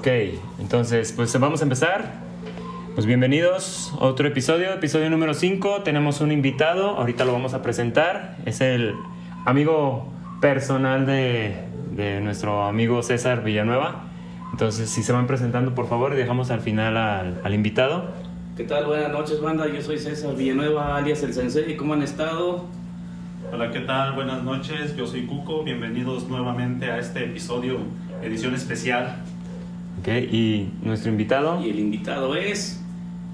Ok, entonces pues vamos a empezar. Pues bienvenidos a otro episodio, episodio número 5. Tenemos un invitado, ahorita lo vamos a presentar. Es el amigo personal de, de nuestro amigo César Villanueva. Entonces, si se van presentando, por favor, dejamos al final al, al invitado. ¿Qué tal? Buenas noches, banda. Yo soy César Villanueva, alias El Sensei. ¿Cómo han estado? Hola, ¿qué tal? Buenas noches. Yo soy Cuco. Bienvenidos nuevamente a este episodio, edición especial. Ok, y nuestro invitado. Y el invitado es...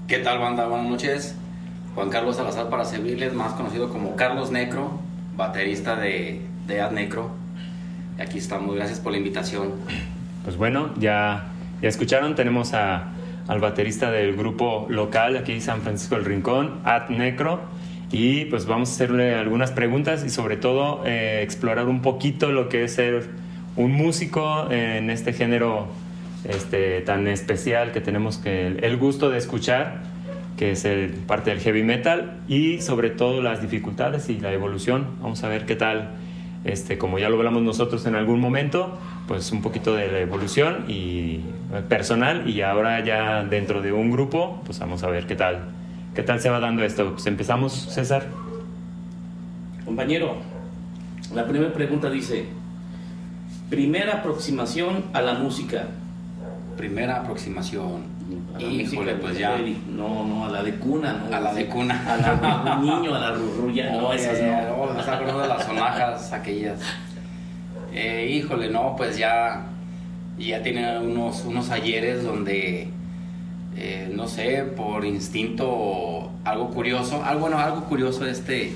¿Qué tal, banda? Buenas noches. Juan Carlos Salazar para servirles, más conocido como Carlos Necro, baterista de, de Ad Necro. Aquí estamos, gracias por la invitación. Pues bueno, ya, ya escucharon, tenemos a, al baterista del grupo local aquí San Francisco del Rincón, Ad Necro, y pues vamos a hacerle algunas preguntas y sobre todo eh, explorar un poquito lo que es ser un músico en este género este, tan especial que tenemos que el, gusto de escuchar, que es parte del heavy metal, y sobre todo las dificultades y la evolución. Vamos a ver qué tal, este, como ya lo hablamos nosotros en algún momento, pues un poquito de la evolución y eh, personal y ahora ya dentro de un grupo, pues vamos a ver qué tal, qué tal se va dando esto. Pues empezamos, César. Compañero, la primera pregunta dice... Primera aproximación a la música. Primera aproximación. A la Híjole, música pues ya. No, no, a la de cuna. ¿no? A la de cuna. A la de niño, a la rurrulla. No, Oye, esas no. me está acordando de las sonajas aquellas. Eh, híjole, no, pues ya, ya tiene unos, unos ayeres donde, eh, no sé, por instinto, algo curioso, algo, bueno, algo curioso este,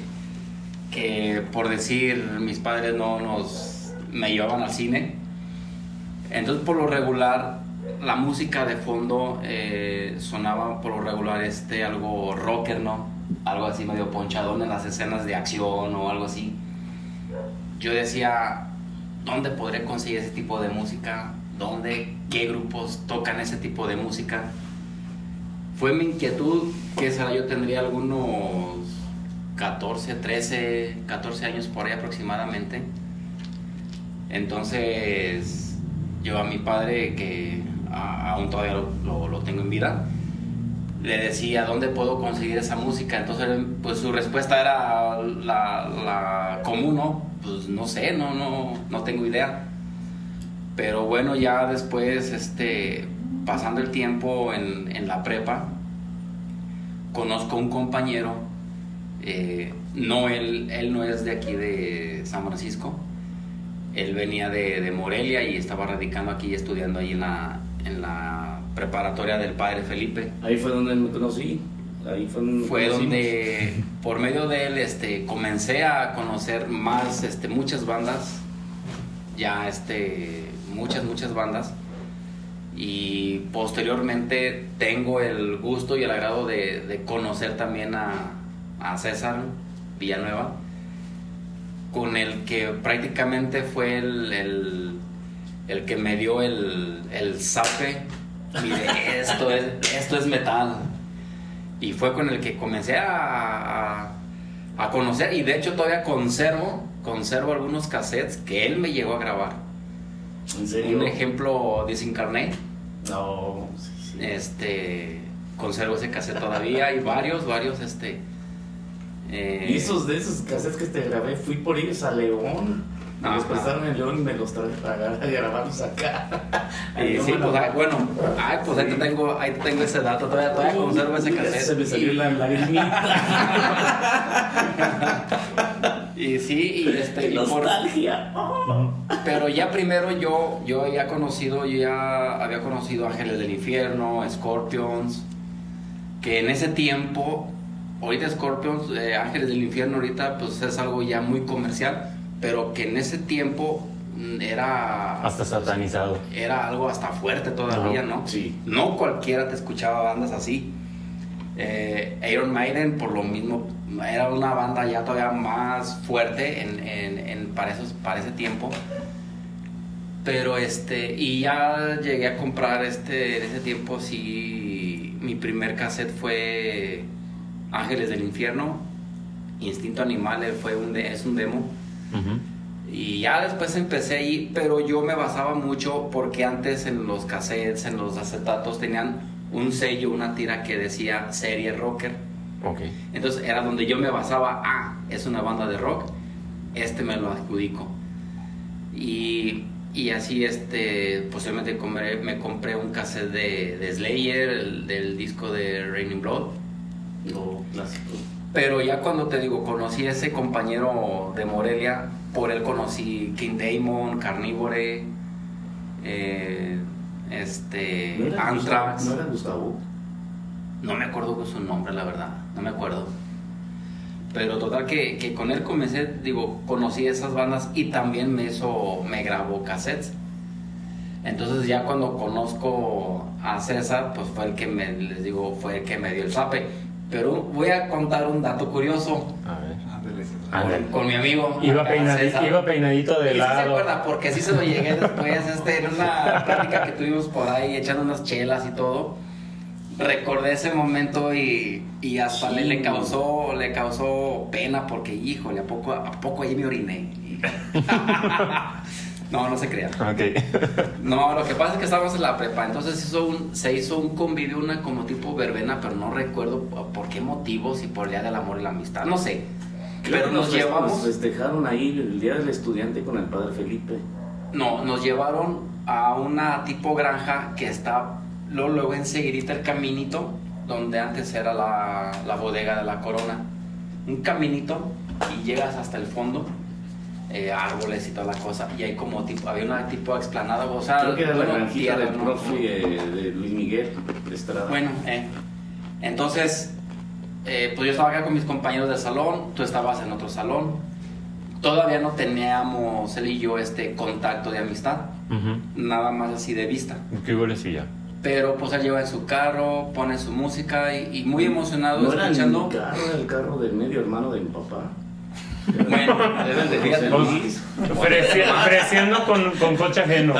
que por decir, mis padres no nos, me llevaban al cine. Entonces, por lo regular, la música de fondo eh, sonaba por lo regular este, algo rocker, ¿no? Algo así medio ponchadón en las escenas de acción o algo así. Yo decía, ¿dónde podré conseguir ese tipo de música? ¿Dónde? ¿Qué grupos tocan ese tipo de música? Fue mi inquietud, que será yo tendría algunos 14, 13, 14 años por ahí aproximadamente. Entonces, yo a mi padre, que aún todavía lo, tengo en vida, le decía, ¿dónde puedo conseguir esa música? Entonces, pues su respuesta era la, común, ¿no? Pues no sé, no, no, no tengo idea. Pero bueno, ya después, este, pasando el tiempo en, la prepa, conozco un compañero, eh, no, él, él no es de aquí de San Francisco, él venía de, Morelia y estaba radicando aquí estudiando ahí en la, en la preparatoria del padre Felipe. Ahí fue donde me conocí. Ahí fue donde, Fue donde por medio de él este, comencé a conocer más, este, muchas bandas, ya este, muchas, muchas bandas. Y posteriormente tengo el gusto y el agrado de, de conocer también a, a César Villanueva, con el que prácticamente fue el, el, el que me dio el, el zape. Mire, esto es, esto es metal. Y fue con el que comencé a, a, a conocer. Y de hecho todavía conservo, conservo algunos cassettes que él me llegó a grabar. ¿En serio? Un ejemplo, Desincarné. No, sí, sí. Este, conservo ese cassette todavía. Hay varios, varios, este. eh, Y esos de esos cassettes que te grabé, fui por ellos a León. Me los Ajá. prestaron en León y me los traje para gra- grabarlos acá. y sí, pues, ay, bueno, ay, pues ahí te tengo, ahí te tengo ese dato, todavía, todavía conservo ese cassette. Se me salió y, la lagrimita. y sí, y este, y por- Nostalgia. Pero ya primero yo, yo había conocido, yo ya había conocido Ángeles del Infierno, Scorpions, que en ese tiempo, ahorita Scorpions, eh, Ángeles del Infierno ahorita pues es algo ya muy comercial, pero que en ese tiempo mm, era... Hasta satanizado. Era algo hasta fuerte todavía, Ajá, ¿no? sí. No cualquiera te escuchaba bandas así. Eh, Iron Maiden, por lo mismo, era una banda ya todavía más fuerte en, en- en- para, esos, para ese tiempo. Pero este, y ya llegué a comprar este, en ese tiempo, sí, mi primer cassette fue Ángeles del Infierno, Instinto Animal, eh, fue un de- es un demo. Y ya después empecé ahí, pero yo me basaba mucho porque antes en los cassettes, en los acetatos tenían un sello, una tira que decía serie rocker. Entonces era donde yo me basaba, ah, es una banda de rock, este me lo adjudico. Y, y así, este, posiblemente compré- me compré un cassette de, de Slayer, el- del disco de Raining Blood. Lo clásico. Pero ya cuando te digo, conocí a ese compañero de Morelia, por él conocí King Damon, Carnivore, eh, este, ¿No era Anthrax. Gustavo? ¿No era Gustavo? No me acuerdo con su nombre, la verdad. No me acuerdo. Pero total que, que con él comencé, digo, conocí esas bandas y también me hizo, me grabó cassettes. Entonces ya cuando conozco a César, pues fue el que me, les digo, fue el que me dio el zape. Pero voy a contar un dato curioso A ver. Con mi amigo. Iba, acá, peinadi- César. iba peinadito de Y sí se lado. acuerda, porque sí se lo llegué después, este, en una plática que tuvimos por ahí, echando unas chelas y todo. Recordé ese momento y, y hasta le, le causó, le causó pena porque, híjole, ¿a poco, a poco ahí me oriné? No, no se crea. Ok. No, lo que pasa es que estábamos en la prepa, entonces hizo un, se hizo un convivio, una como tipo verbena, pero no recuerdo por qué motivos y por el Día del Amor y la Amistad, no sé. Creo Pero que nos llevamos... nos festejaron ahí el Día del Estudiante con el Padre Felipe. No, nos llevaron a una tipo granja que está luego, luego enseguidita el caminito donde antes era la, la bodega de la corona. Un caminito y llegas hasta el fondo, eh, árboles y toda la cosa. Y hay como tipo, había una tipo explanada, o sea, Creo que era bueno, la granjita tierra, del ¿no? profe eh, de Luis Miguel de Estrada. Bueno, eh, entonces, eh, pues yo estaba acá con mis compañeros del salón, tú estabas en otro salón. Todavía no teníamos él y yo este contacto de amistad, Ujú. nada más así de vista. ¿Qué golecilla? Pero pues él lleva en su carro, pone su música y, y muy emocionado no era escuchando. mi carro, era el carro del medio hermano de mi papá. Bueno, el de fíjate, Luis. Ofreci- Ofreciendo con, con coche ajeno.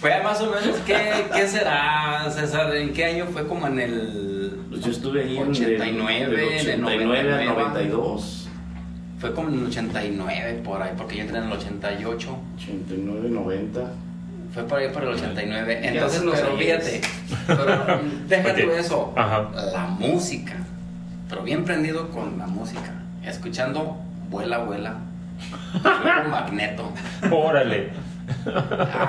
fue más o menos, ¿qué, ¿qué será, César? ¿En qué año fue? Como en el. Pues yo estuve ahí en 89, del, del de 89 al 99. 92. Fue como en el 89 por ahí, porque yo entré en el 88. 89, 90. Fue por ahí por el 89. Ya Entonces, hace unos pero ayeres. fíjate, pero deja tú Ok. eso. Ajá. La música. Pero bien prendido con la música. Escuchando Vuela, Vuela. Magneto. Órale.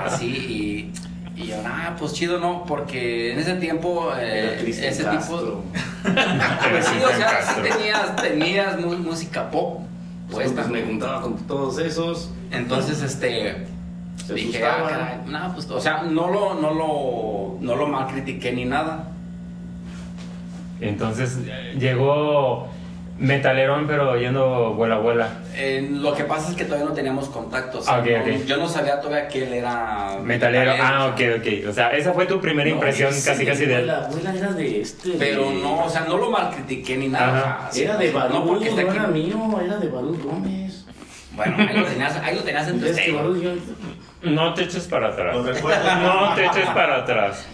Así y, y yo, ah, pues chido, ¿no? Porque en ese tiempo, eh, ese Castro. tipo. Pues sí, o sea, sí tenías, tenías música pop. Pues, Puesta. me juntaba con todos esos. Entonces, este. Se Dije, ah, caray, no, pues, o sea, no lo, no lo, no lo mal critiqué ni nada. Entonces llegó metalerón, pero yendo vuela, vuela. Eh, lo que pasa es que todavía no teníamos contacto. o sea, Ah, ok, no- ok. Yo no sabía todavía que él era Metalero. Ah, o ok, sea, ok. O sea, esa fue tu primera No, impresión ese casi, casi de él. La abuela era de este. Pero de- no, o sea, no lo mal critiqué ni nada. Ajá. o sea, Era sí, de no, Barú, No, no, porque está aquí. era mío, era de Barú Gómez. Bueno, ahí lo tenías, ahí lo tenías en tu Es que sello. Barú yo- No te eches para atrás. No te eches para atrás.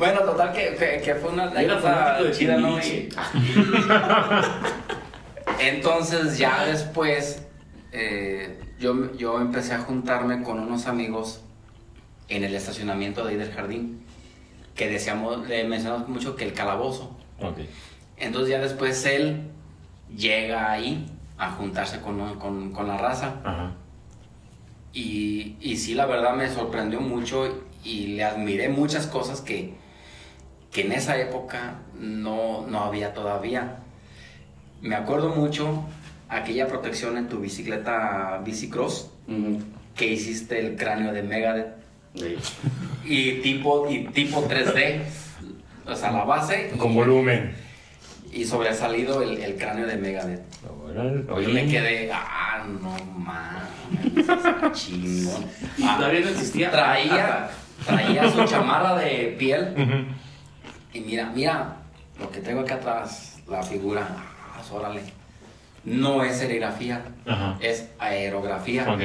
Bueno, total, que, que, que fue una anécdota chida, ¿no? Y- Entonces, ya después, eh, yo, yo empecé a juntarme con unos amigos en el estacionamiento de ahí del jardín, que decíamos, le mencionamos mucho que el calabozo. Ok. Entonces, ya después él llega ahí a juntarse con, con, con la raza. Ajá. Y, y sí, la verdad me sorprendió mucho y le admiré muchas cosas que, que en esa época no, no había todavía. Me acuerdo mucho aquella protección en tu bicicleta Bicicross Ujú. que hiciste el cráneo de Megadeth Sí. y tipo, y tipo 3D. O sea, la base Con y, volumen. y sobresalido el, el cráneo de Megadeth. Yo me quedé, ah, no mames, está chingón. Ah, todavía no existía. Traía, traía su chamarra de piel Ujú. Y mira, mira lo que tengo acá atrás, la figura, ah, órale. No es serigrafía, Ajá. es aerografía. Ok.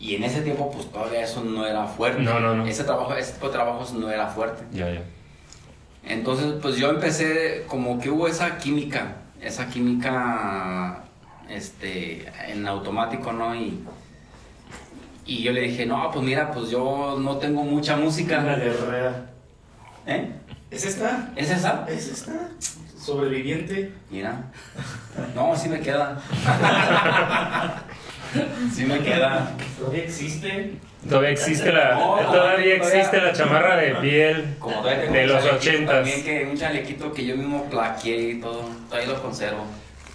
Y en ese tiempo, pues todavía eso no era fuerte. No, no, no. Ese trabajo, ese tipo de trabajos no era fuerte. Ya, ya. Entonces, pues yo empecé, como que hubo esa química, esa química este, en automático, ¿no? Y, y yo le dije, no, pues mira, pues yo no tengo mucha música. La de. ¿Eh? ¿Es esta? ¿Es esa? ¿Es esta? Sobreviviente. Mira. No, sí me queda. sí me queda. ¿Todavía existe? Todavía existe la, No, todavía todavía- existe la chamarra de piel Como de los ochentas. También que un chalequito que yo mismo plaqueé y todo. Todavía lo conservo.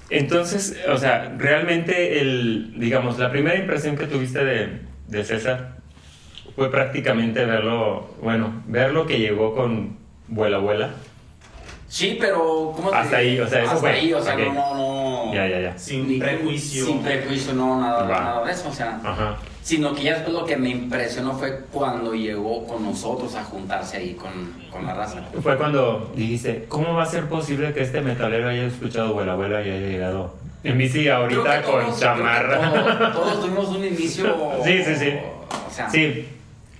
Entonces, o sea, realmente el, digamos, la primera impresión que tuviste de, de César fue prácticamente verlo, bueno, ver lo que llegó con Vuela Vuela. Sí, pero ¿cómo te Hasta ahí, o sea, eso Hasta fue. ahí, o sea, Ok. no, no, no. Ya, ya, ya. Sin Ni- prejuicio. Sin prejuicio, no, nada, Va. nada de eso, o sea. Ajá. Sino que ya después lo que me impresionó fue cuando llegó con nosotros a juntarse ahí con, con la raza. Fue cuando dijiste, ¿cómo va a ser posible que este metalero haya escuchado Vuela Vuela y haya llegado en bici ahorita que con todos- chamarra? creo que todos, todos tuvimos un inicio. Sí, sí, sí. O sea, Sí,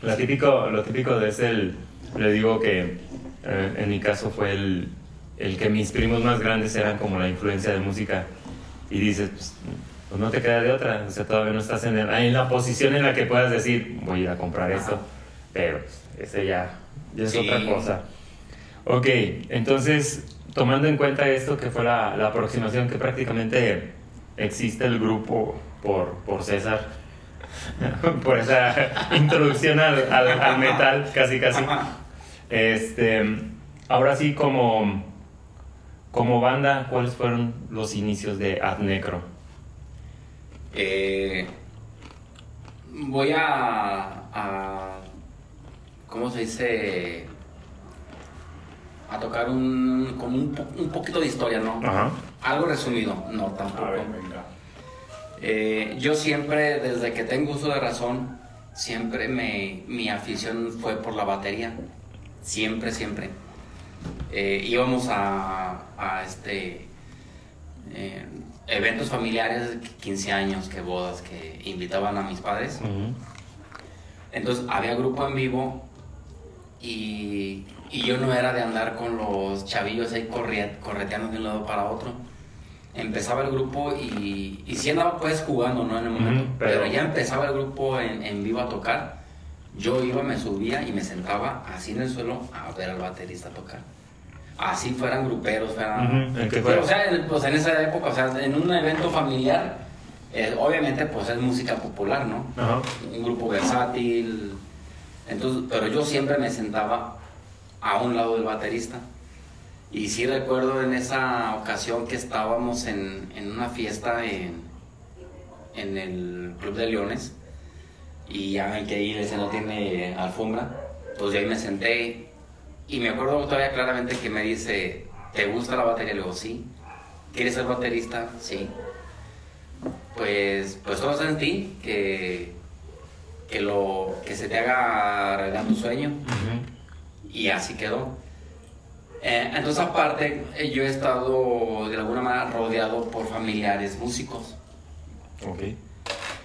lo típico, lo típico de ese, el- le digo que eh, en mi caso fue el, el que mis primos más grandes eran como la influencia de música y dices, pues, pues no te queda de otra, o sea, todavía no estás en, el- en la posición en la que puedas decir, voy a comprar esto, pero pues, ese ya, ya es Sí. otra cosa. Ok, entonces, tomando en cuenta esto que fue la, la aproximación que prácticamente existe el grupo por, por César, por esa introducción al, al- al metal, casi casi. Este, ahora sí, como, como banda, ¿cuáles fueron los inicios de Ad Necro? eh, voy a, a. ¿Cómo se dice? A tocar un. como un, po- un poquito de historia, ¿no? Ajá. Algo resumido, no tampoco. Eh, yo siempre, desde que tengo uso de razón, siempre me, mi afición fue por la batería. Siempre, siempre. Eh, íbamos a, a, este, eh, eventos familiares, 15 años, que bodas, que invitaban a mis padres. Ujú. Entonces había grupo en vivo y, y yo no era de andar con los chavillos ahí corre- correteando de un lado para otro. Empezaba el grupo y, y sí andaba pues jugando, ¿no? En el momento. Pero... pero- ya empezaba el grupo en, en vivo a tocar. Yo iba, me subía y me sentaba así en el suelo a ver al baterista tocar. Así fueran gruperos, fueran... Pero, o sea, en, pues en esa época, o sea, en un evento familiar, eh, obviamente pues es música popular, ¿no? Ajá. un grupo versátil. Entonces, pero yo siempre me sentaba a un lado del baterista. Y sí recuerdo en esa ocasión que estábamos en, en una fiesta en, en el Club de Leones. Y ya ven que ahí ese no tiene alfombra. Pues yo ahí me senté. Y me acuerdo todavía claramente que me dice, ¿te gusta la batería? Le digo, sí. ¿Quieres ser baterista? Sí pues, pues todo está en ti, que, que, lo, que se te haga realidad tu sueño. Y así quedó. Eh, entonces aparte, eh, yo he estado de alguna manera rodeado por familiares músicos. Ok.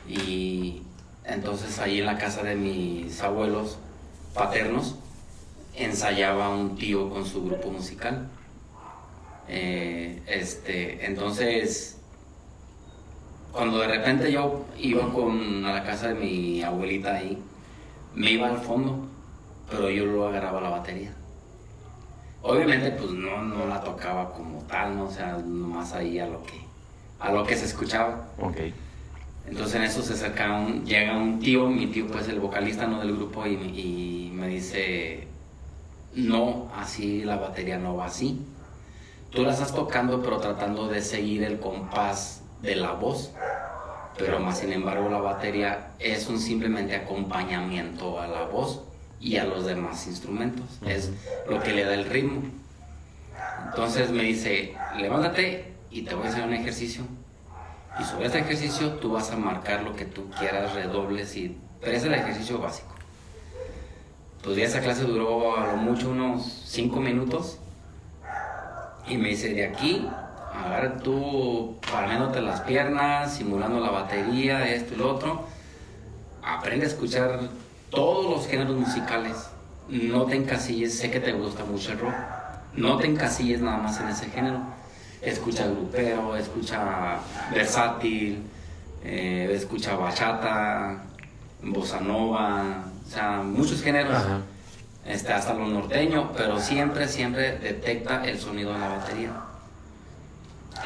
Y entonces ahí en la casa de mis abuelos paternos ensayaba un tío con su grupo musical. Eh, este, entonces, cuando de repente yo iba con, a la casa de mi abuelita ahí, me iba al fondo, pero yo lo agarraba la batería. Obviamente, pues no, no la tocaba como tal, ¿no? O sea, nomás ahí a lo que, a lo que se escuchaba. Ok. Entonces en eso se acerca un, llega un tío, mi tío pues el vocalista ¿no? del grupo y, me- y me dice, no, así la batería no va así. Tú la estás tocando pero tratando de seguir el compás de la voz, pero más sin embargo la batería es un simplemente acompañamiento a la voz y a los demás instrumentos, es lo que le da el ritmo. Entonces me dice, levántate y te voy a hacer un ejercicio. Y sobre este ejercicio tú vas a marcar lo que tú quieras, redobles y... Pero es el ejercicio básico. Pues ya esa clase duró a lo mucho unos 5 minutos. Y me dice, de aquí, agarra tú parándote las piernas, simulando la batería, esto y lo otro. Aprende a escuchar todos los géneros musicales. No te encasilles, sé que te gusta mucho el rock. No te encasilles nada más en ese género. Escucha grupero, escucha versátil, eh, escucha bachata, bossa nova, o sea, muchos géneros, Ajá. este, hasta lo norteño, pero siempre, siempre detecta el sonido de la batería.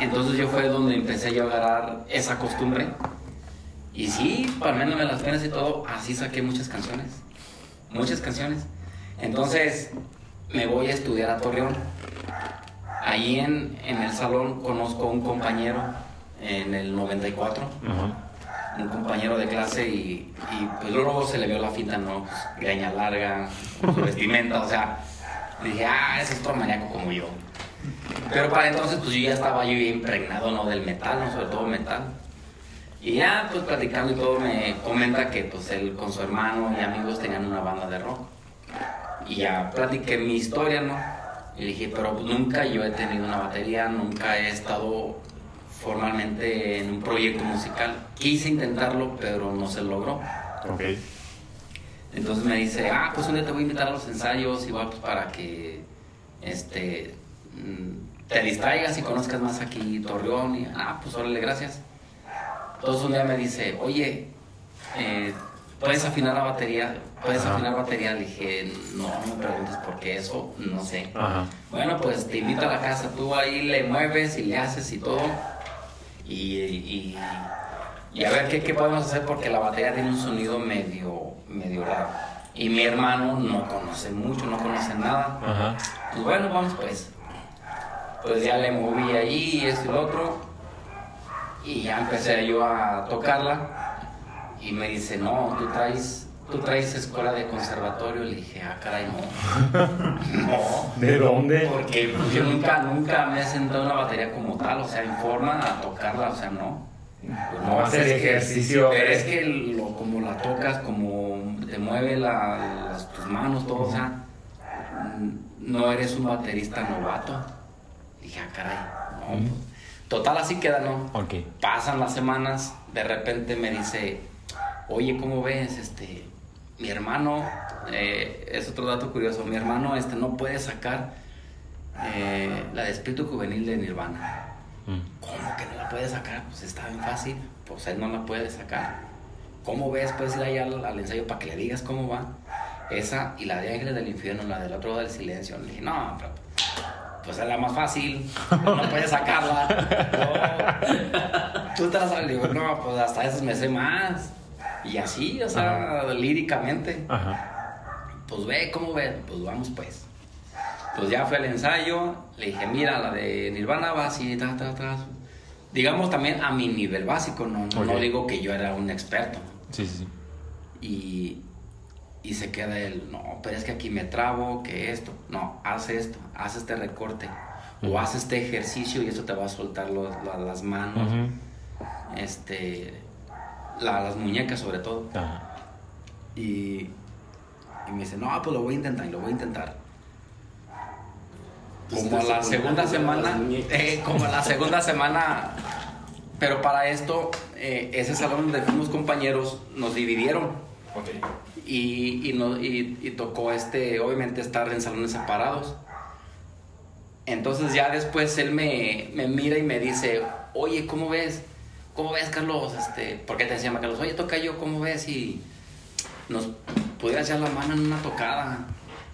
Entonces yo fue donde empecé yo a agarrar esa costumbre. Y sí, palmándome las penas y todo, así saqué muchas canciones. Muchas canciones. Entonces me voy a estudiar a Torreón. Ahí en, en el salón conozco a un compañero en el 94 Ajá. un compañero de clase y, y, pues luego se le vio la finta, ¿no? Pues, greña larga, su vestimenta, o sea, dije, ah, ese es otro maníaco como yo. Pero para entonces, pues yo ya estaba yo impregnado, ¿no? Del metal, ¿no? Sobre todo metal. Y ya, pues platicando y todo, me comenta que pues él con su hermano y amigos tenían una banda de rock. Y ya platiqué mi historia, ¿no? Y dije, pero nunca yo he tenido una batería, nunca he estado formalmente en un proyecto musical. Quise intentarlo, pero no se logró. Ok. Entonces me dice, ah, pues un día te voy a invitar a los ensayos, igual pues para que este, mm, te distraigas y conozcas más aquí Torreón. Y, ah, pues órale, gracias. Entonces un día me dice, oye, eh, ¿puedes afinar la batería? ¿Puedes Ajá. afinar batería? Le dije, no, no me preguntes por qué eso, no sé. Ajá. Bueno, pues te invito a la casa, tú ahí le mueves y le haces y todo. Y, y, y a ver qué, qué podemos hacer porque la batería tiene un sonido medio, medio raro. Y mi hermano no conoce mucho, no conoce nada. Ajá. Pues bueno, vamos pues. Pues ya le moví ahí y esto y lo otro. Y ya empecé yo a tocarla. Y me dice, no, tú traes, tú traes escuela de conservatorio. Le dije, ah, caray, no. no. ¿De dónde? Porque pues, yo nunca, nunca me he sentado en una batería como tal, o sea, en forma a tocarla, o sea, no. Pues, No hacer es que- ejercicio. Pero es que lo, como la tocas, como te mueve la- las, tus manos, todo, o sea, no eres un baterista novato. Dije, ah, caray, no. Pues, Total, así queda, ¿no? Ok. Pasan las semanas, de repente me dice, oye, ¿cómo ves? Este, mi hermano, eh, es otro dato curioso, mi hermano este, no puede sacar eh, la de espíritu juvenil de Nirvana. Mm. ¿Cómo que no la puede sacar? Pues está bien fácil, pues él no la puede sacar. ¿Cómo ves? Puedes ir ahí al, al ensayo para que le digas cómo va. Esa y la de Ángeles del Infierno, la del otro del silencio. Le dije, no, pero pues es la más fácil, no puedes sacarla. No. Tú te la sabes, Le digo, no, pues hasta esas me sé más. Y así, o sea, líricamente. Ajá. Pues ve, ¿cómo ve? Pues vamos pues. Pues ya fue el ensayo, le dije, mira, la de Nirvana va así, ta, ta, ta. Digamos también a mi nivel básico, no, no, no Ok. digo que yo era un experto. Sí, sí, sí. Y, y se queda él, no, pero es que aquí me trabo, que esto, no, haz esto, haz este recorte, o haz este ejercicio y eso te va a soltar los- la- las manos, este, la- las muñecas sobre todo. Ajá. Y, y me dice, no, pues lo voy a intentar, y lo voy a intentar. Pues Como la segunda semana, eh, como la segunda semana, pero para esto, eh, ese salón donde fuimos compañeros, nos dividieron Ok. y, y, no- y- y tocó este, obviamente estar en salones separados. Entonces ya después él me, me mira y me dice, oye, ¿cómo ves? ¿Cómo ves, Carlos? Este, ¿Por qué te decía Carlos? Oye, toca yo, ¿cómo ves? Y nos pudieras echar la mano en una tocada.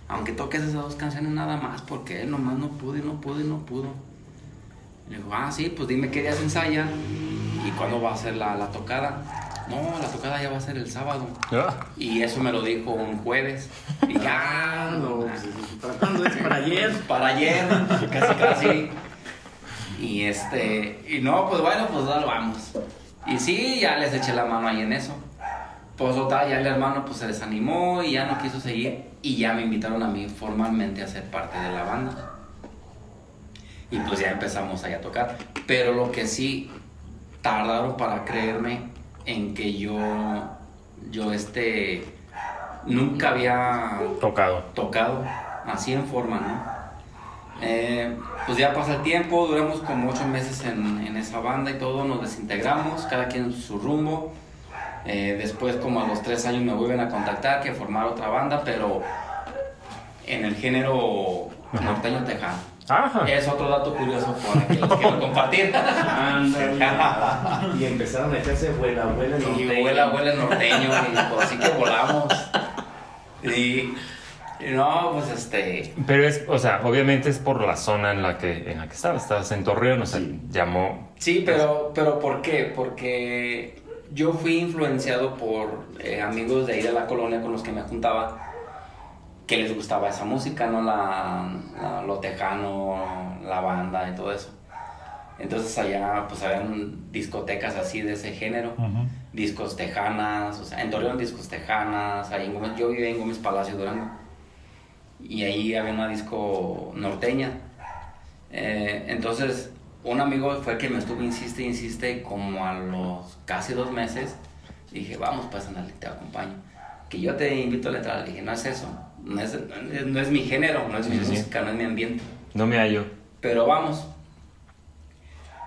Aunque toques esas dos canciones nada más, porque él nomás no pudo y no pudo y no pudo. Le digo, ah, sí, pues dime qué días ensaya y cuándo va a ser la, la tocada. No, la tocada ya va a ser el sábado. Ah. Y eso me lo dijo un jueves. Y ya, Ah, no, no, pues, ¿para cuándo es? ¿Para ayer? para ayer, casi casi. Y este, y no, pues bueno, pues ya lo vamos. Y sí, ya les eché la mano ahí en eso. Pues total, ya el hermano pues se desanimó y ya no quiso seguir. Y ya me invitaron a mí formalmente a ser parte de la banda. Y pues ya empezamos ahí a tocar. Pero lo que sí tardaron para creerme en que yo, yo este, nunca había Tocado. tocado así en forma, ¿no? Eh, pues ya pasa el tiempo, duramos como ocho meses en, en esa banda y todo, nos desintegramos, cada quien en su rumbo. Eh, después, como a los tres años, me vuelven a contactar que formar otra banda, pero en el género norteño tejano. Ajá. Es otro dato curioso por aquí los quiero compartir. Y empezaron a echarse vuela, vuela en Y norteño. vuela, vuela norteño, y pues así que volamos. Y no, pues este. Pero es, o sea, obviamente es por la zona en la que, en la que estabas. Estabas en Torreón, o sea, llamó. Sí, pero, pero ¿por qué? Porque yo fui influenciado por eh, amigos de ahí de la colonia con los que me juntaba que les gustaba esa música, ¿no? La, la- lo tejano, la banda y todo eso. Entonces allá pues habían discotecas así de ese género, discos tejanas, o sea, en Torreón discos tejanas, ahí en Gómez- yo vivía en Gómez Palacio Durango y ahí había una disco norteña. Eh, entonces un amigo fue el que me estuvo insiste, insiste, como a los casi dos meses, dije, vamos pues andale, te acompaño. Que yo te invito a la entrada, le dije, no es eso, no es, no es- mi género, no es mi Sí, sí, sí. música, no es mi ambiente No me hallo. pero vamos.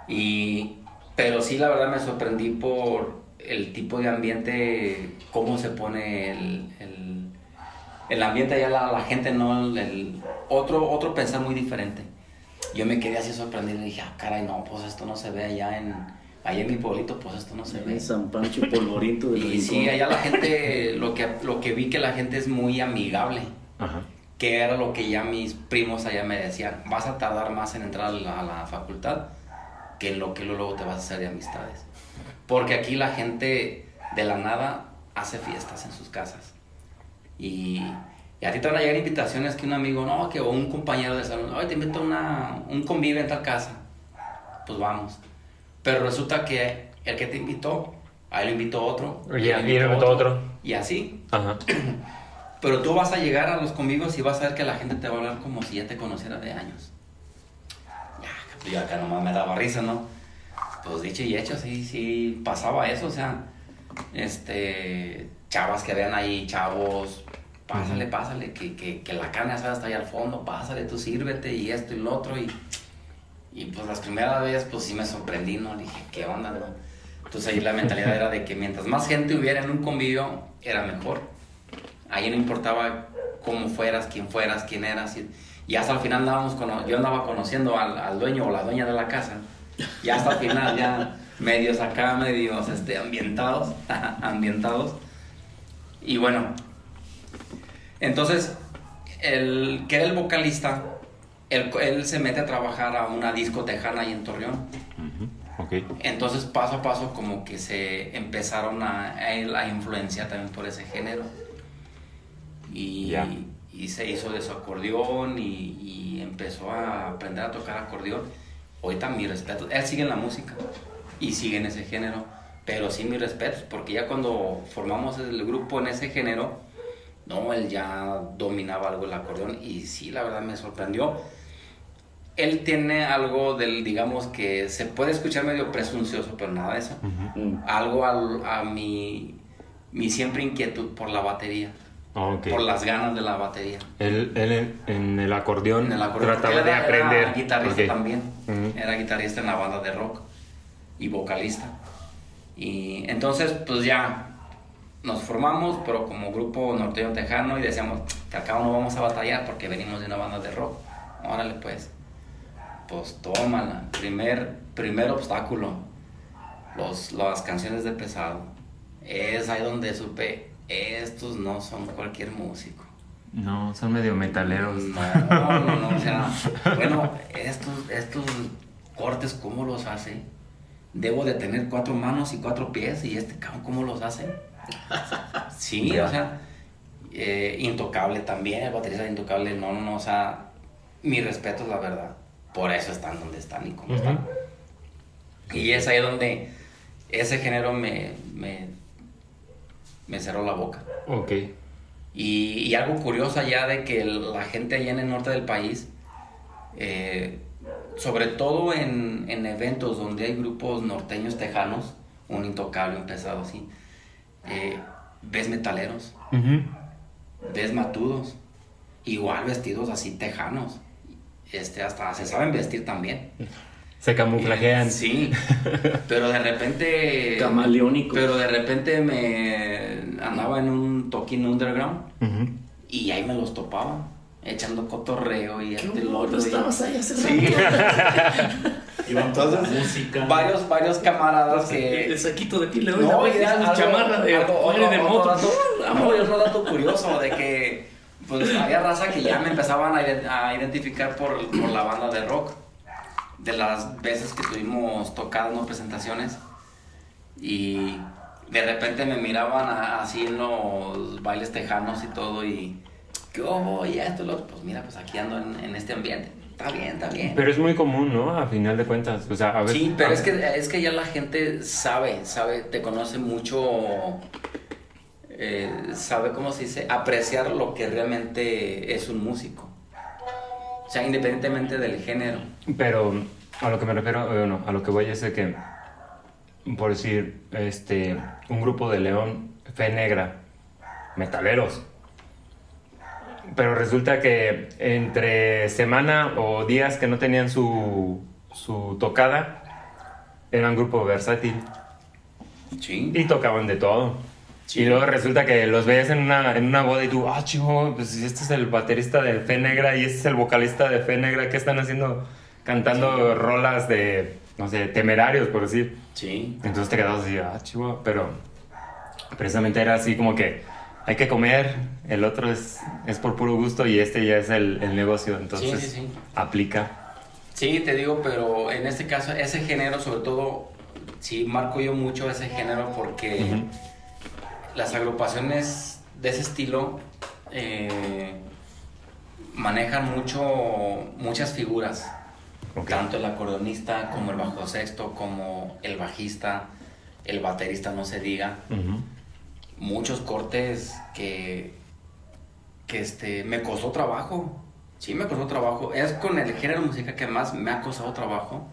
Y, pero sí, la verdad me sorprendí por el tipo de ambiente, cómo se pone el, el, el ambiente allá, la, la gente, ¿no? El, el- otro, otro pensar muy diferente. Yo me quedé así sorprendido y dije, ah, caray, no, pues esto no se ve allá en, allá en mi pueblito, pues esto no se ve. En San Pancho Polvorito Y sí, Rincón. allá la gente, lo que, lo que vi que la gente es muy amigable Ajá. que era lo que ya mis primos allá me decían, vas a tardar más en entrar a la, a la facultad que en lo que luego te vas a hacer de amistades. Porque aquí la gente de la nada hace fiestas en sus casas. Y, y a ti te van a llegar invitaciones que un amigo, no, que o un compañero de salón, hoy te invito a una, un convive en tal casa. Pues vamos. Pero resulta que el que te invitó, ahí lo invitó otro. Y y le invitó otro. Y así. Ajá. Pero tú vas a llegar a los convivos y vas a ver que la gente te va a hablar como si ya te conociera de años. Ya, pues yo acá nomás me daba risa, ¿no? Pues dicho y hecho, sí, sí, pasaba eso, o sea, este, chavas que vean ahí, chavos, pásale, pásale, que, que, que la carne asada está ahí al fondo, pásale, tú sírvete y esto y lo otro, y, y pues las primeras veces, pues sí me sorprendí, ¿no? Dije, ¿qué onda, no? Entonces ahí la mentalidad era de que mientras más gente hubiera en un convivio, era mejor. Ahí no importaba cómo fueras, quién fueras, quién eras. Y, y hasta al final andábamos cono- yo andaba conociendo al, al dueño o la dueña de la casa. Y hasta el final ya medios acá, medios este, ambientados, ambientados. Y bueno, entonces, el que era el vocalista, él, él se mete a trabajar a una disco tejana ahí en Torreón. Entonces, paso a paso, como que se empezaron a, a, influenciar también por ese género. Y, y se hizo de su acordeón y, y empezó a aprender a tocar acordeón. Ahorita mi respeto. Él sigue en la música y sigue en ese género. Pero sí mi respeto, porque ya cuando formamos el grupo en ese género, no, él ya dominaba algo el acordeón y sí, la verdad me sorprendió él tiene algo del, digamos, que se puede escuchar medio presuncioso, pero nada de eso. Mm. Algo al- a, mi, mi siempre inquietud por la batería, Ok. por las ganas de la batería. Él, él en, en el acordeón, En el acordeón, trataba de aprender. Era guitarrista también. Era guitarrista en la banda de rock y vocalista. Y entonces, pues ya nos formamos, pero como grupo norteño tejano y decíamos, que acá no vamos a batallar porque venimos de una banda de rock. Órale, pues. Pues tómala. Primer, primer obstáculo. Los, las canciones de pesado. Es ahí donde supe, estos no son cualquier músico. No, son medio metaleros. No, no, no, o sea, bueno, estos, estos cortes, ¿cómo los hace? Debo de tener cuatro manos y cuatro pies, y este cabrón, ¿cómo los hace? Sí, o sea, eh, intocable también, el baterista intocable, no, no, no, o sea, mi respeto es la verdad. Por eso están donde están y como están. Y es ahí donde ese género me, me, me cerró la boca. Ok. Y, y algo curioso allá de que la gente allá en el norte del país, eh, sobre todo en, en eventos donde hay grupos norteños tejanos, un intocable, un pesado así, eh, ves metaleros, ves matudos, igual vestidos así tejanos, este, hasta se saben vestir también. Se camuflajean. Sí, pero de repente... Camaleónico. Pero de repente me andaba en un toquín underground y ahí me los topaba. Echando cotorreo y ¿Qué esto y lo hubo? otro. Tú y- estabas ahí hace Sí. Iban la música. varios, varios camaradas que... El saquito de piel le doy No, era algo- chamarra de algo- de moto. dato- no, otro dato curioso de que pues había raza que ya me empezaban a, ide- a identificar por, por la banda de rock. De las veces que tuvimos tocadas, no presentaciones. Y de repente me miraban a- así en los bailes tejanos y todo y... ¿Qué hubo? Y esto, lo otro. Pues mira, pues aquí ando en, en este ambiente. Está bien, está bien. Pero es muy común, ¿no? A final de cuentas. O sea, a veces. Sí, pero a- es que, es que ya la gente sabe, sabe, te conoce mucho, eh, sabe, ¿cómo se dice? Apreciar lo que realmente es un músico. O sea, independientemente del género. Pero a lo que me refiero, eh, bueno, a lo que voy es de que, por decir, este, un grupo de León, Fe Negra, metaleros. Pero resulta que entre semana o días que no tenían su, su tocada, eran grupo versátil Sí. y tocaban de todo. Y luego resulta que los veías en una, en una boda y tú, ah, chivo, pues este es el baterista de Fe Negra y este es el vocalista de Fe Negra, ¿qué están haciendo? Cantando rolas de, no sé, temerarios, por decir. Sí. Entonces te quedabas así, ah, chivo, pero precisamente era así como que hay que comer, el otro es, es por puro gusto y este ya es el, el negocio, entonces sí, sí. aplica. Sí, te digo, pero en este caso, ese género, sobre todo, sí marco yo mucho ese género porque las agrupaciones de ese estilo eh, manejan mucho, muchas figuras. Tanto el acordeonista como el bajo sexto, como el bajista, el baterista, no se diga. Muchos cortes que, que este, me costó trabajo. Sí, me costó trabajo. Es con el género de música que más me ha costado trabajo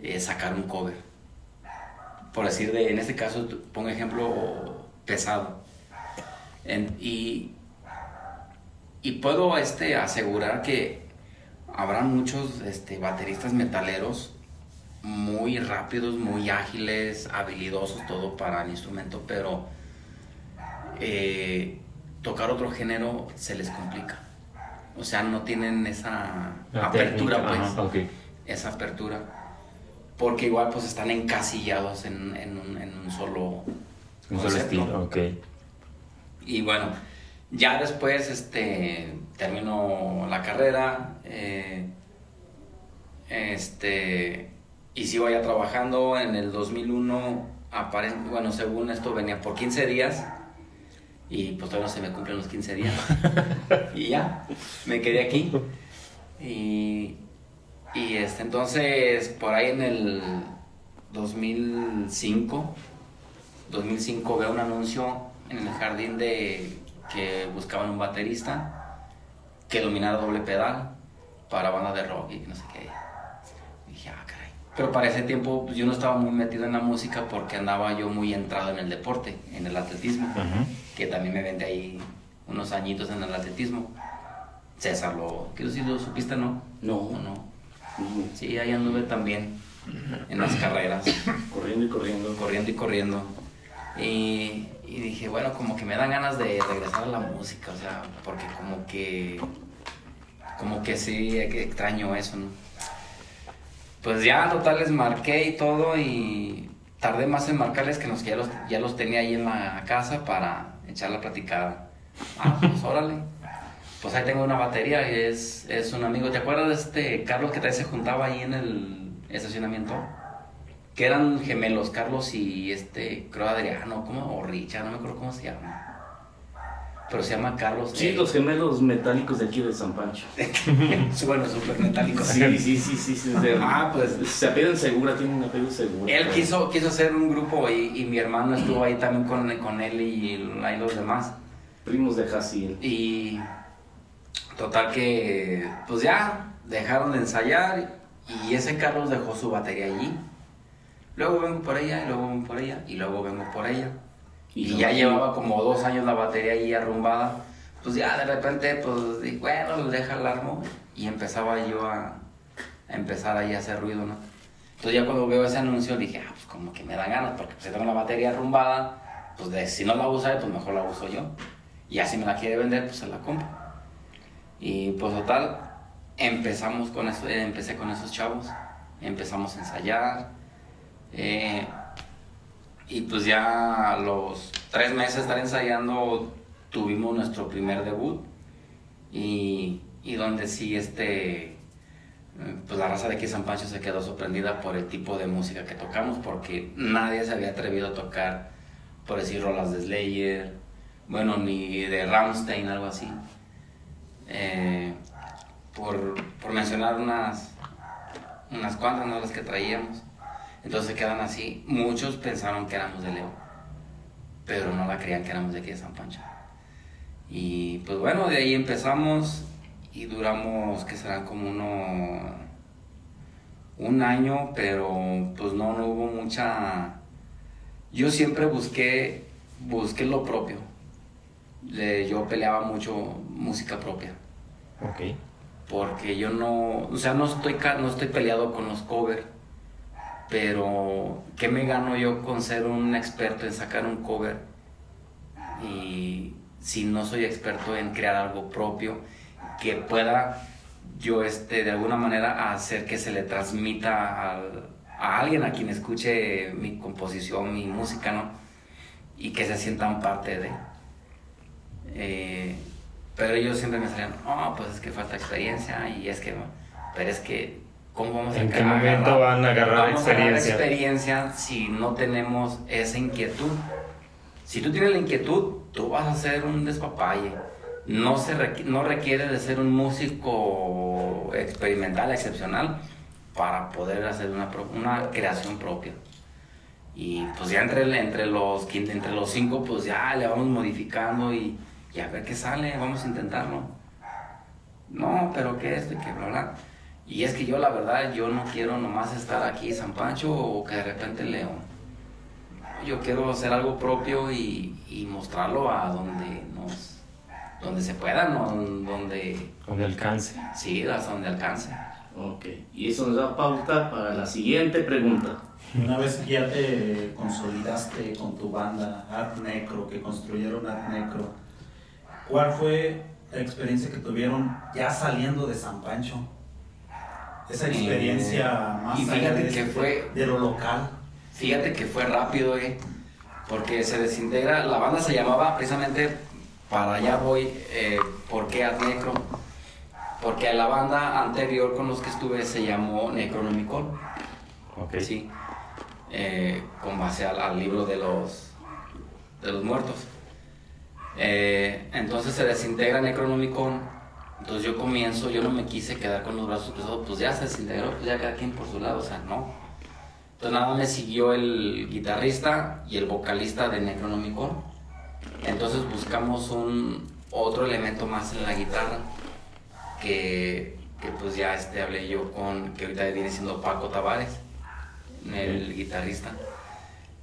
eh, sacar un cover. Por decir, de, en este caso, pongo ejemplo pesado. Y, y puedo este, asegurar que habrá muchos este, bateristas metaleros muy rápidos, muy ágiles, habilidosos, todo para el instrumento, pero eh, tocar otro género se les complica. O sea, no tienen esa La apertura, técnica, pues. ajá. Esa apertura. Porque igual pues están encasillados en, en un, en un solo Un solo estilo, ok. Y bueno, ya después este, termino la carrera. eh, este, y sigo ya trabajando. En el 2001, aparent- bueno, según esto venía por 15 días. Y pues todavía no se me cumplen los 15 días. y ya, me quedé aquí. Y, y este, entonces, por ahí en el 2005, 2005 veo un anuncio en el jardín de que buscaban un baterista que dominara doble pedal para banda de rock y no sé qué. dije, ah, caray. Pero para ese tiempo pues, yo no estaba muy metido en la música porque andaba yo muy entrado en el deporte, en el atletismo, Ujú. Que también me vendí ahí unos añitos en el atletismo. César, lo, ¿qué si lo supiste, no? No. ¿O no? Sí, ahí anduve también en las carreras Corriendo y corriendo. corriendo y corriendo. Y, y dije, bueno, como que me dan ganas de regresar a la música, o sea, porque como que, como que sí, que extraño eso, ¿no? Pues ya, total, les marqué y todo y tardé más en marcarles que los que ya los, ya los tenía ahí en la casa para echar la platicada. Ah, pues órale. Pues ahí tengo una batería y es, es un amigo. ¿Te acuerdas de este Carlos que también se juntaba ahí en el estacionamiento? que eran gemelos, Carlos y este, creo Adriano, ¿cómo? O Richard, no me acuerdo cómo se llama. Pero se llama Carlos. Sí, los gemelos metálicos de aquí de San Pancho. bueno, súper metálicos. Sí, sí, sí, sí. Ah, pues. Se apellidan segura, tienen un apellido seguro. Él quiso, quiso hacer un grupo y, y mi hermano estuvo ahí también con, con él y los demás. Primos de Jaciel. Y total que, pues ya, dejaron de ensayar y ese Carlos dejó su batería allí. Luego vengo por ella, y luego vengo por ella, y luego vengo por ella. Y, ya llevaba como dos años la batería ahí arrumbada. Pues ya de repente, pues bueno, deja el armo. Y empezaba yo a, a empezar ahí a hacer ruido, ¿no? Entonces ya cuando veo ese anuncio dije, ah, pues como que me dan ganas, porque pues, si tengo la batería arrumbada, pues de, si no la usa él, pues mejor la uso yo. Y ya si me la quiere vender, pues se la compro. Y pues total, empezamos con eso, eh, empecé con esos chavos, empezamos a ensayar. eh, y pues ya a los tres meses de estar ensayando tuvimos nuestro primer debut. Y, y donde sí este pues la raza de aquí San Pancho se quedó sorprendida por el tipo de música que tocamos porque nadie se había atrevido a tocar por decir rolas de Slayer bueno ni de Rammstein algo así. Eh, por, por mencionar unas unas cuantas no las que traíamos entonces quedan así. Muchos pensaron que éramos de León pero no la creían que éramos de aquí de San Pancho. Y pues bueno, de ahí empezamos y duramos, que serán como uno, un año, pero pues no, no hubo mucha... Yo siempre busqué, busqué lo propio. Le- yo peleaba mucho música propia, Ok. porque yo no, o sea, no estoy, no estoy peleado con los covers, pero ¿qué me gano yo con ser un experto en sacar un cover? Y si no soy experto en crear algo propio que pueda yo este, de alguna manera hacer que se le transmita a alguien a quien escuche mi composición, mi música, ¿no? Y que se sientan parte de. Eh, pero ellos siempre me salían, oh, pues es que falta experiencia y es que, pero es que, ¿cómo vamos a ¿En qué agarrar- momento van a agarrar vamos a agarrar experiencia? experiencia si no tenemos esa inquietud? Si tú tienes la inquietud, tú vas a ser un despapalle. No, se requ- no requiere de ser un músico experimental, excepcional, para poder hacer una, una creación propia. Y pues ya entre, entre, los, entre los cinco, pues ya le vamos modificando y, y a ver qué sale, vamos a intentarlo. No, pero que esto y que bla, bla. Y es que yo la verdad, yo no quiero nomás estar aquí en San Pancho o que de repente León. Yo quiero hacer algo propio y, y mostrarlo a donde nos, donde se pueda, ¿no? donde, Con alcance. sí, hasta donde alcance. Ok, y eso nos da pauta para la siguiente pregunta. Una vez que ya te consolidaste con tu banda Art Necro, que construyeron Art Necro, ¿cuál fue la experiencia que tuvieron ya saliendo de San Pancho? Esa experiencia Eh, más y allá fíjate de, que este- fue- de lo local. Fíjate que fue rápido, eh, porque se desintegra. La banda se llamaba precisamente Para allá voy, eh, ¿por qué Art Necro? Porque la banda anterior con los que estuve se llamó Necronomicon. Ok. Sí, eh, con base al, al libro de los, de los muertos. Eh, entonces se desintegra Necronomicon. Entonces yo comienzo, yo no me quise quedar con los brazos cruzados, pues ya se desintegró, pues ya cada quien por su lado, o sea, no. Entonces nada me siguió el guitarrista y el vocalista de Necronomicon. Entonces buscamos un otro elemento más en la guitarra que, que pues ya este hablé yo con, que ahorita viene siendo Paco Tavares, el guitarrista.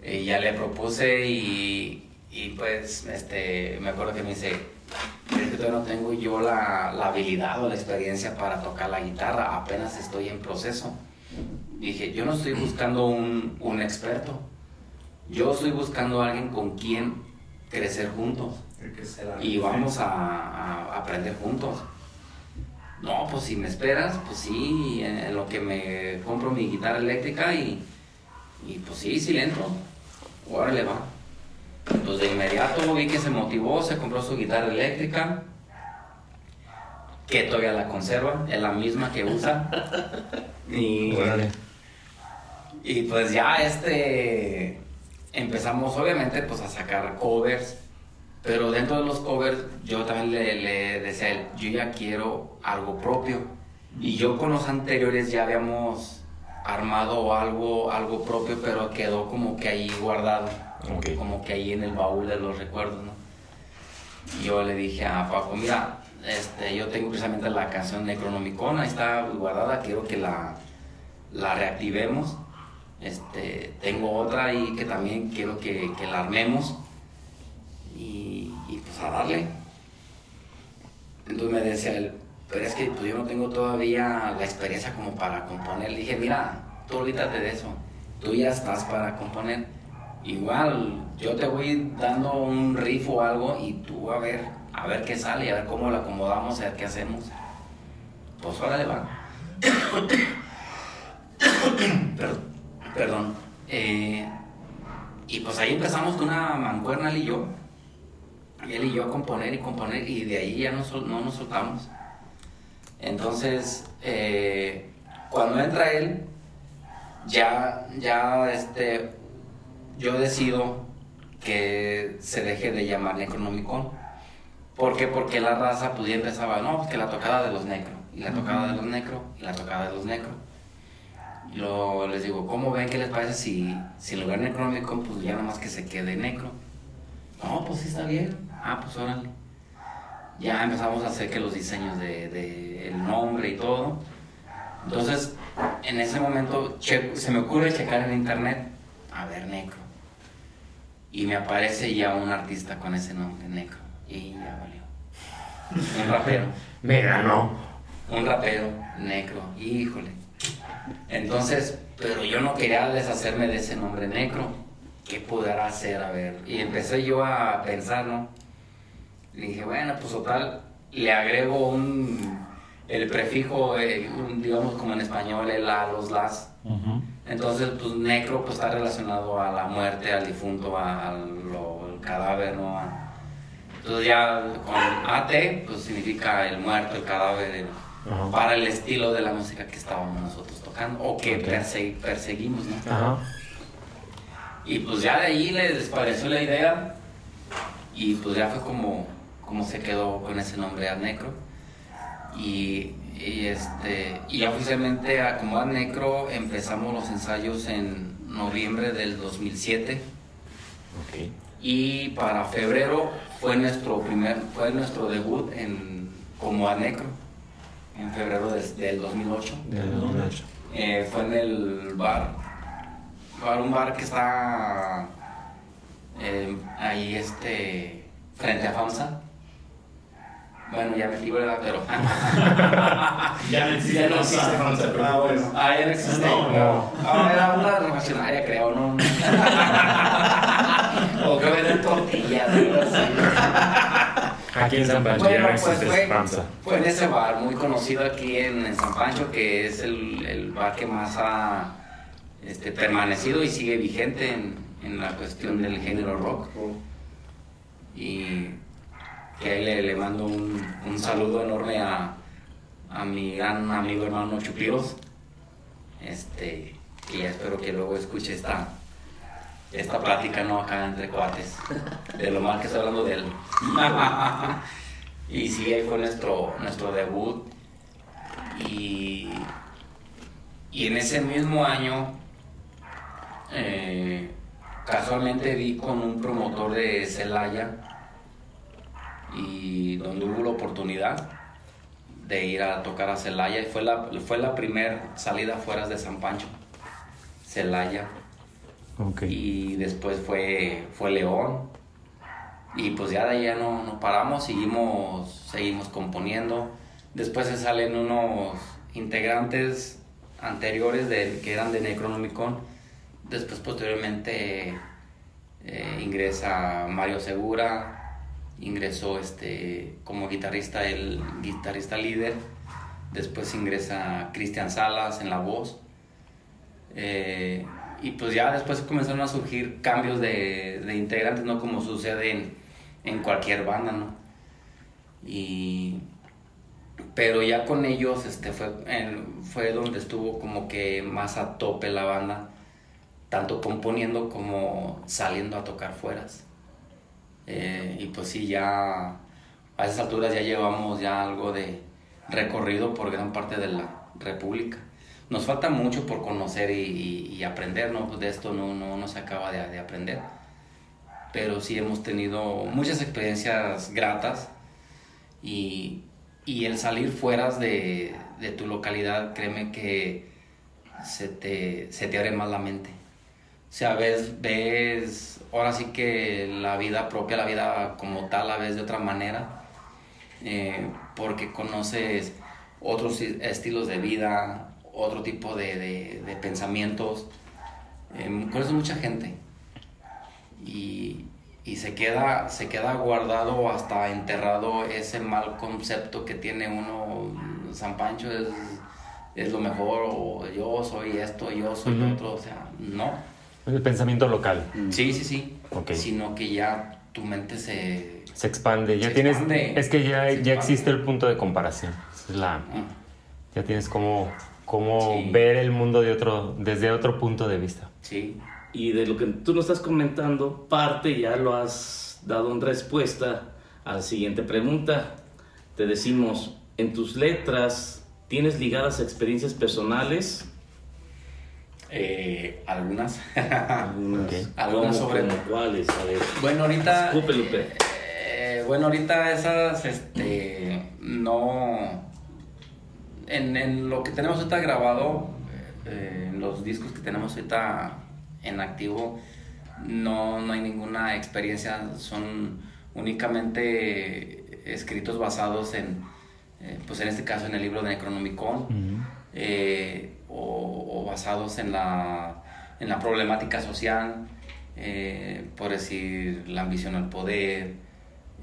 Y ya le propuse y, y pues este, me acuerdo que me dice, "Es que todavía no tengo yo la, la habilidad o la experiencia para tocar la guitarra, apenas estoy en proceso. Dije, yo no estoy buscando un, un experto, yo estoy buscando a alguien con quien crecer juntos y vamos a, a aprender juntos. No, pues si me esperas, pues sí, en, en lo que me compro mi guitarra eléctrica y, y pues sí, sí le entro. Órale, va. Pues de inmediato vi que se motivó, se compró su guitarra eléctrica, que todavía la conserva, es la misma que usa. Y, pues ya este empezamos obviamente pues a sacar covers, pero dentro de los covers yo también le, le decía a él, yo ya quiero algo propio. Y yo con los anteriores ya habíamos armado algo, algo propio, pero quedó como que ahí guardado, Como que ahí en el baúl de los recuerdos, ¿no? Y yo le dije a Paco, mira, este, yo tengo precisamente la canción Necronomicon, ahí está guardada, quiero que la, la reactivemos. Este, tengo otra ahí que también quiero que, que la armemos y, y pues a darle. Entonces me decía él, pero es que pues yo no tengo todavía la experiencia como para componer. Le dije, mira, tú olvídate de eso, tú ya estás para componer. Igual, yo te voy dando un riff o algo y tú a ver, a ver qué sale, a ver cómo lo acomodamos, a ver qué hacemos. pues órale va. perdón. perdón. Eh, y pues ahí empezamos con una mancuerna él y yo. Él y yo a componer y componer y de ahí ya no, no nos soltamos. Entonces, eh, cuando entra él, ya, ya este, yo decido que se deje de llamar Necronomicon. ¿Por qué? Porque la raza pues ya empezaba, no, que la tocada de los necros, y la tocada de los necros, y la tocada de los necros. Y luego les digo, ¿cómo ven? ¿Qué les parece si, si en lugar Necronomicon, pues ya nada más que se quede necro? No, pues sí está bien. Ah, pues órale. Ya empezamos a hacer que los diseños de, de el nombre y todo. Entonces, en ese momento se me ocurre checar en internet, a ver, Necro. Y me aparece ya un artista con ese nombre, Necro. Y ya valió. Un rapero. me ganó. Un rapero, Necro. Híjole. Entonces, pero yo no quería deshacerme de ese nombre Necro. ¿Qué pudiera hacer? A ver. Y empecé yo a pensar, ¿no? Y dije, bueno, pues total, le agrego un el prefijo, eh, digamos como en español, el la, los las. Entonces, pues necro pues, está relacionado a la muerte, al difunto, al, cadáver, ¿no? Entonces ya con AT, pues significa el muerto, el cadáver, para el estilo de la música que estábamos nosotros tocando o que perseguimos, ¿no? Y pues ya de ahí les pareció la idea y pues ya fue como, como se quedó con ese nombre Ad Necro. Y, este, y oficialmente como Ad Necro empezamos los ensayos en noviembre del 2007. Y para febrero fue nuestro primer, fue nuestro debut en, como Ad Necro, en febrero del 2008. Eh, fue en el bar, un bar que está eh, ahí este, frente a FAMSA bueno, ya metí, ¿verdad? Pero. ya no existe. Ya no existe Ah, bueno. Ah, ya no existe. No, no. Ah, era una refaccionaria, creo, ¿no? o que venden tortillas, Aquí en San Pancho bueno, ya no pues fue, fue en ese bar muy conocido aquí en, San Pancho, que es el, el, bar que más ha este, permanecido y sigue vigente en, en la cuestión del género rock. Y que ahí le, mando un, un, saludo enorme a, a, mi gran amigo hermano Chupiros. Este, y espero que luego escuche esta, esta plática no acá entre cuates, de lo mal que estoy hablando de él. y sí, ahí fue nuestro, nuestro debut. Y, y en ese mismo año, eh, casualmente vi con un promotor de Celaya, y donde hubo la oportunidad de ir a tocar a Celaya y fue la, fue la primera salida fuera de San Pancho, Celaya. Y después fue, fue León. Y pues ya de ahí ya no, no paramos, seguimos, seguimos componiendo. Después se salen unos integrantes anteriores de, que eran de Necronomicon. Después posteriormente eh, ingresa Mario Segura, ingresó este, como guitarrista, el guitarrista líder. Después ingresa Cristian Salas en la voz. Eh, y pues ya después comenzaron a surgir cambios de, integrantes, ¿no? Como sucede en, en, cualquier banda, ¿no? Y, pero ya con ellos este, fue, fue donde estuvo como que más a tope la banda, tanto componiendo como saliendo a tocar fueras. Eh, y pues sí, ya a esas alturas ya llevamos ya algo de recorrido por gran parte de la República. Nos falta mucho por conocer y, aprender, ¿no? Pues de esto no, no, no se acaba de, de, aprender. Pero sí hemos tenido muchas experiencias gratas y, y el salir fuera de, de, tu localidad, créeme que se te, se te abre más la mente. O sea, ves, ves ahora sí que la vida propia, la vida como tal, la ves de otra manera, eh, porque conoces otros estilos de vida, otro tipo de, de, pensamientos, eh, conoces mucha gente y, y, se, queda, se queda guardado hasta enterrado ese mal concepto que tiene uno San Pancho es, es lo mejor, o yo soy esto, yo soy lo otro, o sea, no. El pensamiento local Sí, sí, sí. Ok. Sino que ya tu mente se... se expande. Ya Se tienes. expande. Es que ya, ya existe el punto de comparación. Es la, ah, ya tienes como, como Sí. ver el mundo de otro, desde otro punto de vista. sí, Y de lo que tú nos estás comentando, parte ya lo has dado en respuesta a la siguiente pregunta. Te decimos, en tus letras, ¿tienes ligadas experiencias personales? Eh, algunas. Algunas. Ok. Algunas ¿Cómo, sobre- cuáles? A ver. bueno, ahorita... Escupe, Lupe. Eh, bueno, ahorita esas, este, no... En, en lo que tenemos ahorita grabado, eh, en los discos que tenemos ahorita en activo, no, no hay ninguna experiencia, son únicamente escritos basados en, eh, pues en este caso en el libro de Necronomicon, eh, o, o basados en la, en la problemática social, eh, por decir la ambición al poder,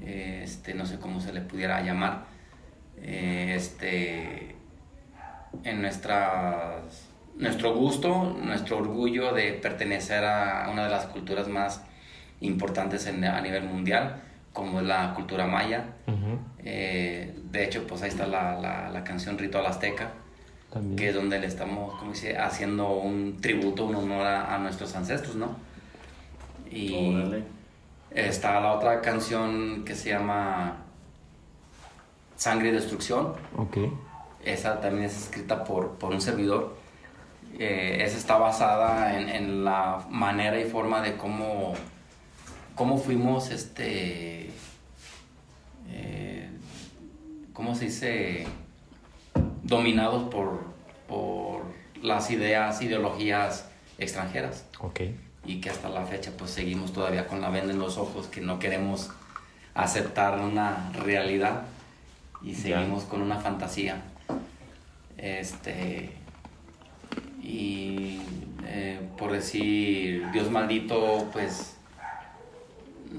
eh, este, no sé cómo se le pudiera llamar, eh, este, en nuestras, nuestro gusto, nuestro orgullo de pertenecer a una de las culturas más importantes en- a nivel mundial, como es la cultura maya. De hecho, pues ahí está la, la, la canción Ritual Azteca, También. que es donde le estamos, como dice, haciendo un tributo, un honor a, a nuestros ancestros, ¿no? Y Órale. está la otra canción que se llama Sangre y Destrucción. Ok. Esa también es escrita por, por un servidor. Eh, esa está basada en, en la manera y forma de cómo, cómo fuimos, este, eh, ¿cómo se dice? Dominados por, por las ideas, ideologías extranjeras Ok. y que hasta la fecha pues seguimos todavía con la venda en los ojos, que no queremos aceptar una realidad y seguimos con una fantasía. Este y eh, por decir Dios maldito, pues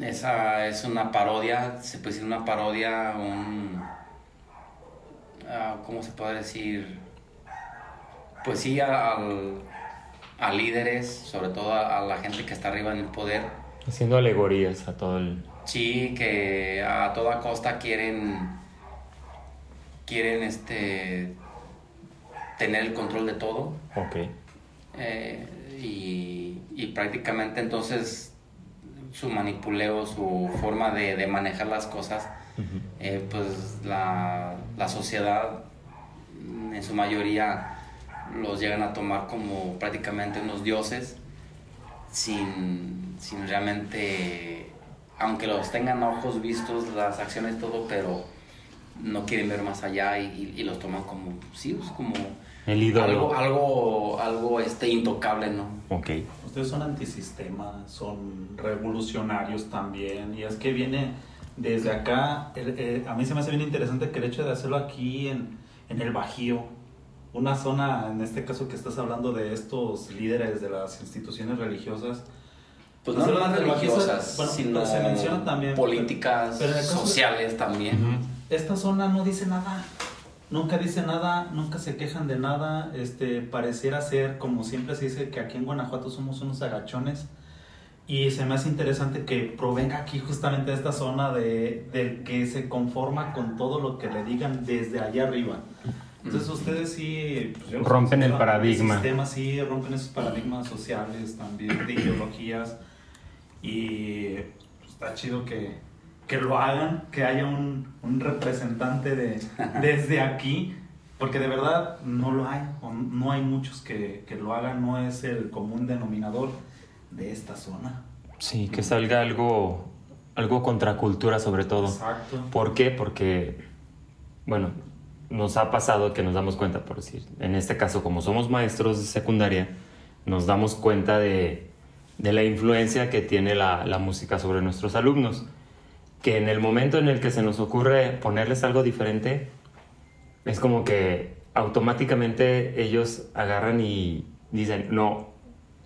esa es una parodia, se puede decir una parodia, un ah, ¿cómo se puede decir? Pues sí, al, a líderes, sobre todo a, a la gente que está arriba en el poder, Haciendo alegorías a todo el. sí, que a toda costa quieren, quieren este, tener el control de todo Ok. eh, y, y prácticamente entonces su manipuleo, su forma de, de manejar las cosas, Eh, pues la, la sociedad en su mayoría los llegan a tomar como prácticamente unos dioses sin, sin realmente, aunque los tengan a ojos vistos las acciones todo, pero no quieren ver más allá y, y- y los toman como, sí, pues, como El ídolo. algo, algo, algo este, intocable, ¿no? Ok. Ustedes son antisistema, son revolucionarios también, y es que viene desde acá, el- eh, a mí se me hace bien interesante que el hecho de hacerlo aquí en, en el Bajío, una zona, en este caso que estás hablando de estos líderes de las instituciones religiosas, Pues no el Bajío, religiosas, bueno, sino se menciona también, políticas, pero de- sociales también. Esta zona no dice nada. Nunca dice nada, nunca se quejan de nada. Este, pareciera ser, como siempre se dice, que aquí en Guanajuato somos unos agachones. Y se me hace interesante que provenga aquí justamente de esta zona de, del que se conforma con todo lo que le digan desde allá arriba. Entonces ustedes sí... pues, Rompen el considero paradigma. Sistemas, sí, rompen esos paradigmas sociales también, de ideologías. Y pues, está chido que, que lo hagan, que haya un, un representante de, desde aquí, porque de verdad no lo hay, o no hay muchos que, que lo hagan, no es el común denominador de esta zona. Sí, que salga algo, algo contracultura sobre todo. Exacto. ¿Por qué? Porque, bueno, nos ha pasado que nos damos cuenta, por decir, en este caso, como somos maestros de secundaria, nos damos cuenta de, de la influencia que tiene la, la música sobre nuestros alumnos. Que en el momento en el que se nos ocurre ponerles algo diferente, es como que automáticamente ellos agarran y dicen, no,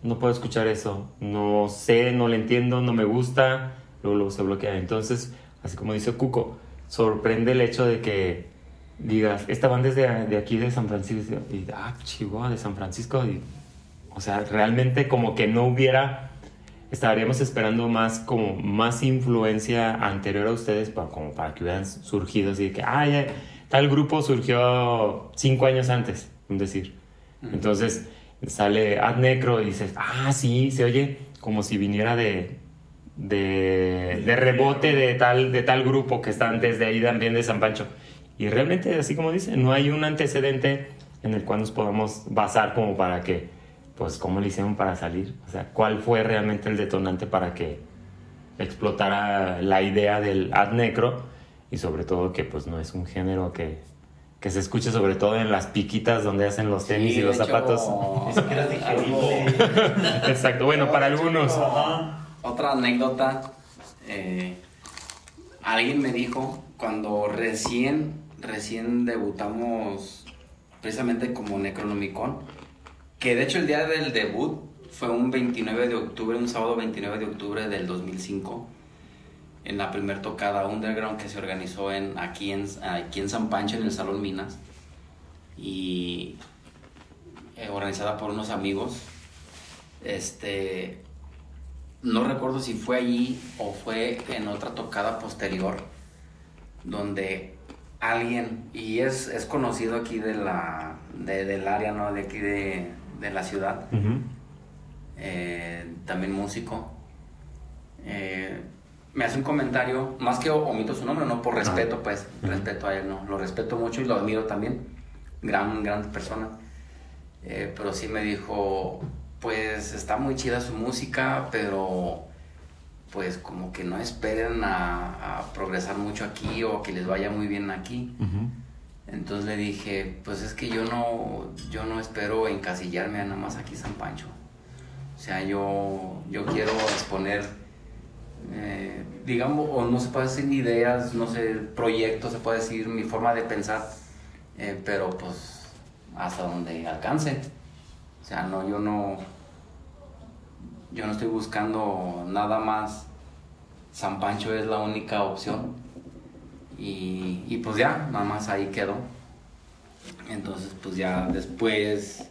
no puedo escuchar eso, no sé, no le entiendo, no me gusta, luego, luego se bloquea. Entonces, así como dice Cuco, sorprende el hecho de que digas, esta banda es de, de aquí de San Francisco, y ah, Chihuahua, de San Francisco, y, o sea, realmente como que no hubiera, estaríamos esperando más como más influencia anterior a ustedes para, como para que hubieran surgido así de que, ah, ya, tal grupo surgió cinco años antes, un decir. Entonces sale Ad Necro y dices, ah, sí, se oye como si viniera de, de, de rebote de tal, de tal grupo que está antes de ahí también de San Pancho. Y realmente, así como dice, no hay un antecedente en el cual nos podamos basar como para que, pues, cómo le hicieron para salir. O sea, cuál fue realmente el detonante para que explotara la idea del ad necro y sobre todo que, pues, no es un género que, que se escuche sobre todo en las piquitas donde hacen los tenis Sí, y los hecho, zapatos. Es digerible. Exacto, bueno, para algunos. Otra anécdota, eh, alguien me dijo cuando recién, recién debutamos precisamente como Necronomicon, que de hecho el día del debut fue un 29 de octubre, un sábado 29 de octubre del 2005, en la primer tocada underground que se organizó en, aquí, en, aquí en San Pancho, en el Salón Minas, y eh, organizada por unos amigos. Este, no recuerdo si fue allí o fue en otra tocada posterior, donde alguien, y es, es conocido aquí de la, de- del área, ¿no? De aquí de, de la ciudad, eh, también músico, eh, me hace un comentario, más que omito su nombre, no por respeto, pues, Ujú. respeto a él, no, lo respeto mucho y lo admiro también, gran, gran persona, Eh, pero sí me dijo, pues está muy chida su música, pero pues como que no esperen a, a progresar mucho aquí o que les vaya muy bien aquí. Ujú. Entonces le dije, pues es que yo no, yo no espero encasillarme nada más aquí San Pancho. O sea, yo, yo quiero exponer, eh, digamos, o no se puede decir ideas, no sé, proyectos, se puede decir mi forma de pensar, eh, pero pues hasta donde alcance. O sea, no, yo no, yo no estoy buscando nada más. San Pancho es la única opción. Y, y pues ya, nada más ahí quedó. Entonces, pues ya después,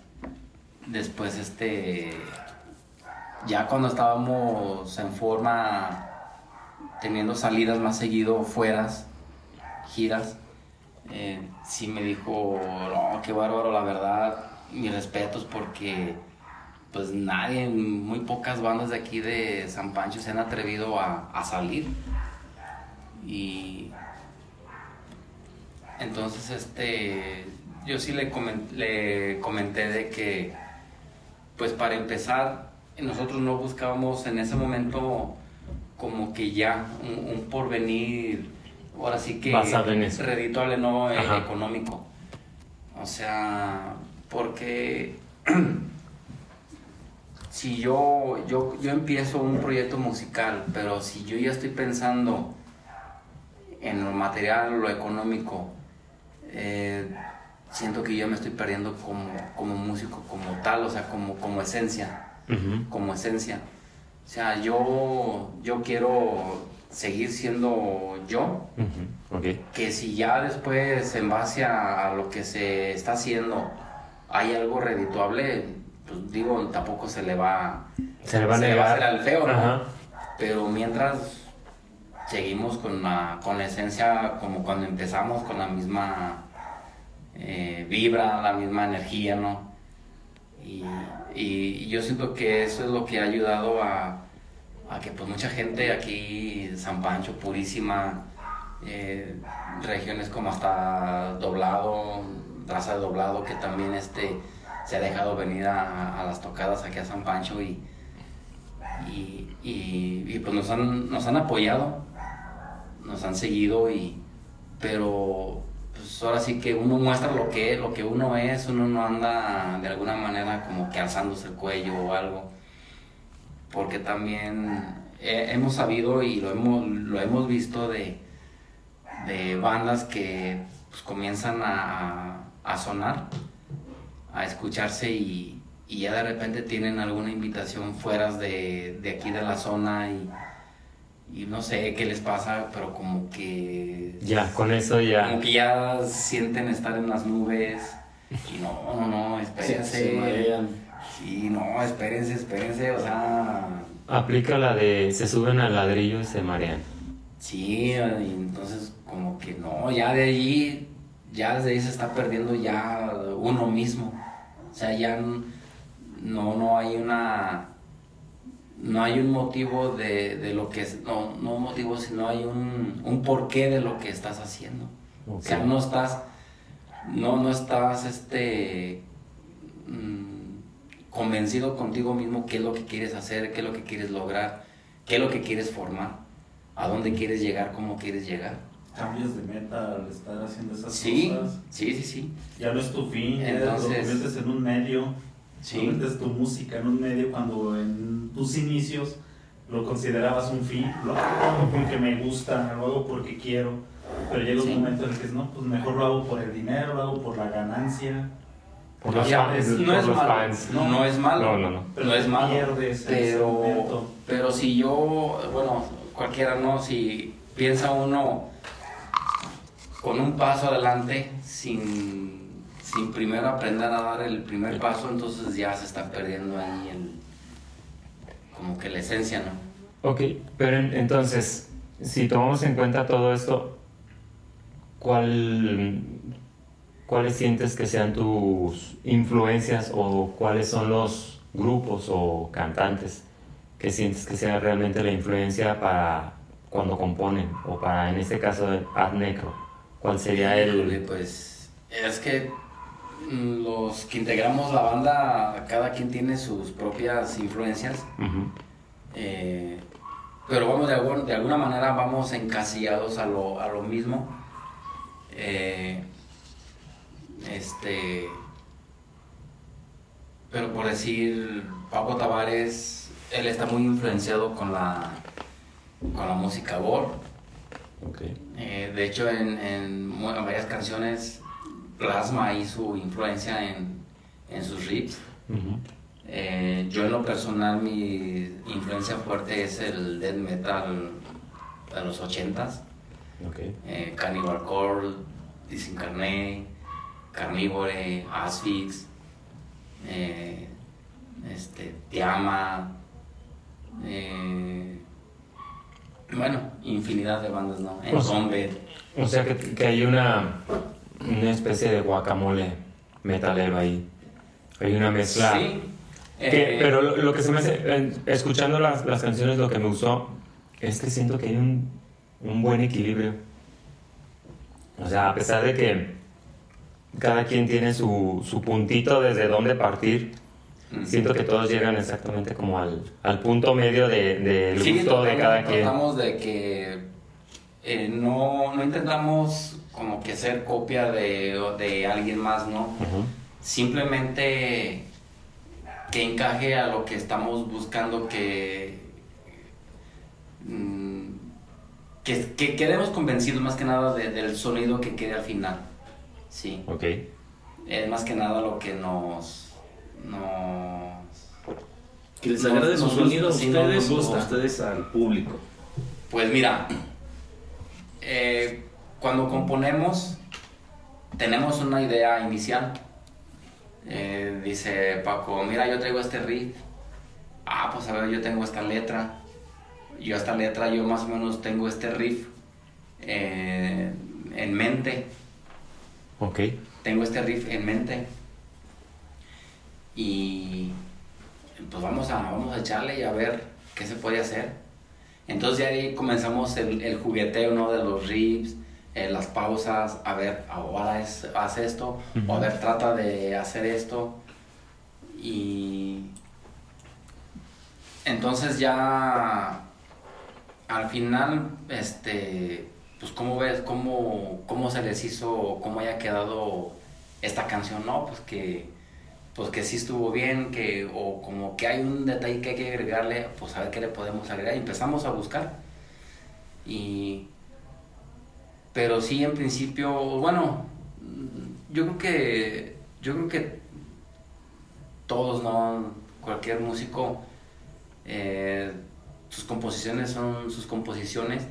después este, ya cuando estábamos en forma, teniendo salidas más seguido, fueras, giras, eh, sí me dijo, no, qué bárbaro, la verdad, mis respetos porque pues nadie, muy pocas bandas de aquí de San Pancho se han atrevido a, a salir. Y entonces, este, yo sí le, comen- le comenté de que, pues para empezar, nosotros no buscábamos en ese momento como que ya un, un porvenir, ahora sí que Basado en eso. redituable, no Ajá. económico. O sea, porque si yo, yo, yo empiezo un proyecto musical, pero si yo ya estoy pensando en lo material, lo económico, eh, siento que yo me estoy perdiendo como, como músico, como tal, o sea, como, como esencia, Como esencia. O sea, yo, yo quiero seguir siendo yo, que si ya después en base a, a lo que se está haciendo hay algo redituable, pues digo, tampoco se le va, Se le va a se negar. hacer al feo, ¿no? Ajá. Pero mientras seguimos con la, con la esencia como cuando empezamos, con la misma eh, vibra, la misma energía, ¿no? Y, y yo siento que eso es lo que ha ayudado a, que pues mucha gente aquí, San Pancho, Purísima, eh, regiones como hasta Doblado, raza de Doblado, que también este, se ha dejado venir a, las tocadas aquí a San Pancho y, y, y- y, pues nos han, nos han apoyado, nos han seguido y pero pues ahora sí que uno muestra lo que lo que uno es, uno no anda de alguna manera como que alzándose el cuello o algo, porque también eh, hemos sabido y lo hemos, lo hemos visto de, de bandas que pues, comienzan a, a sonar, a escucharse y, y ya de repente tienen alguna invitación fuera de, de aquí de la zona y, y no sé qué les pasa, pero como que... Ya, con eso ya. Como que ya sienten estar en las nubes y no, no, no, espérense. Sí, no, espérense, espérense, o sea... Aplica la de se suben al ladrillo y se marean. Sí, y entonces como que no, ya de allí, ya desde ahí se está perdiendo ya uno mismo. O sea, ya no, no hay una, no hay un motivo de, de lo que es, no, no un motivo, sino hay un, un porqué de lo que estás haciendo. O sea, no estás, no, no estás, este, mm, convencido contigo mismo qué es lo que quieres hacer, qué es lo que quieres lograr, qué es lo que quieres formar, a dónde quieres llegar, cómo quieres llegar. Cambios de meta al estar haciendo esas Sí, cosas. sí, sí, sí. Ya no es tu fin, ya Entonces- lo conviertes en un medio. Sí. Conviertes tu música en un medio cuando en tus inicios lo considerabas un fin. Lo hago porque me gusta, lo hago porque quiero. Pero llega un Sí. momento en el que es, no, pues mejor lo hago por el dinero, lo hago por la ganancia. Por los fans. no por es los malo, fans. no, no es malo. No, no, no. Pero no es malo. pierdes ese Pero, momento. pero si yo, bueno, cualquiera no, si piensa uno con un paso adelante sin, sin primero aprender a dar el primer paso, entonces ya se está perdiendo ahí el, como que la esencia, ¿no? Ok, pero en- entonces, si tomamos en cuenta todo esto, ¿cuál, ¿cuáles sientes que sean tus influencias o cuáles son los grupos o cantantes que sientes que sea realmente la influencia para cuando componen o para, en este caso, Ad Necro? ¿Cuál sería el...? Pues es que los que integramos la banda, cada quien tiene sus propias influencias. Eh, pero vamos de, algún- de alguna manera vamos encasillados a lo, a lo mismo. Eh, este, pero por decir, Paco Tavares, él está muy influenciado con la, con la música gore. Eh, de hecho, en, en varias canciones plasma ahí su influencia en, en sus riffs. Eh, yo en lo personal mi influencia fuerte es el death metal de los 80s. ok. Eh, Cannibal Corpse, Disincarnate, Carnivore, Asphyx, eh, este, Tiama, eh, bueno, infinidad de bandas, ¿no? Entombe, O sea que, que hay una, una especie de guacamole metalero ahí. Hay una mezcla. Sí. Que- eh, pero lo, lo que se me hace, escuchando las, las canciones, lo que me gustó es que siento que hay un, un buen equilibrio. O sea, a pesar de que cada quien tiene su, su puntito desde donde partir, mm. siento que todos llegan exactamente como al, al punto medio de- del Sí, gusto de cada quien. Tratamos de que eh, no, no intentamos como que ser copia de, de alguien más, ¿no? Simplemente que encaje a lo que estamos buscando que... mm, que, que quedemos convencidos más que nada de- del sonido que quede al final. Sí, Ok. es más que nada lo que nos... nos Que les Nos- agrade su nos sonido a sí, ustedes o gusta. a ustedes al público. Pues mira, eh, cuando componemos tenemos una idea inicial. Eh, dice Paco, mira, yo traigo este riff. Ah, pues a ver, yo tengo esta letra. Yo esta letra, yo más o menos tengo este riff eh, en mente. Ok. Tengo este riff en mente. Y pues vamos a, vamos a echarle y a ver qué se puede hacer. Entonces ya ahí comenzamos el, el jugueteo ¿no? de los riffs, eh, las pausas, a ver, ahora es, haz esto, o a ver, trata de hacer esto. Y entonces ya al final, este, pues cómo ves, cómo, cómo se les hizo, cómo haya quedado esta canción, ¿no? Pues que, pues que sí estuvo bien, que, o como que hay un detalle que hay que agregarle, pues a ver qué le podemos agregar. Y empezamos a buscar. Y, pero sí, en principio, bueno, yo creo que, yo creo que todos, ¿no? Cualquier músico, eh, sus composiciones son sus composiciones.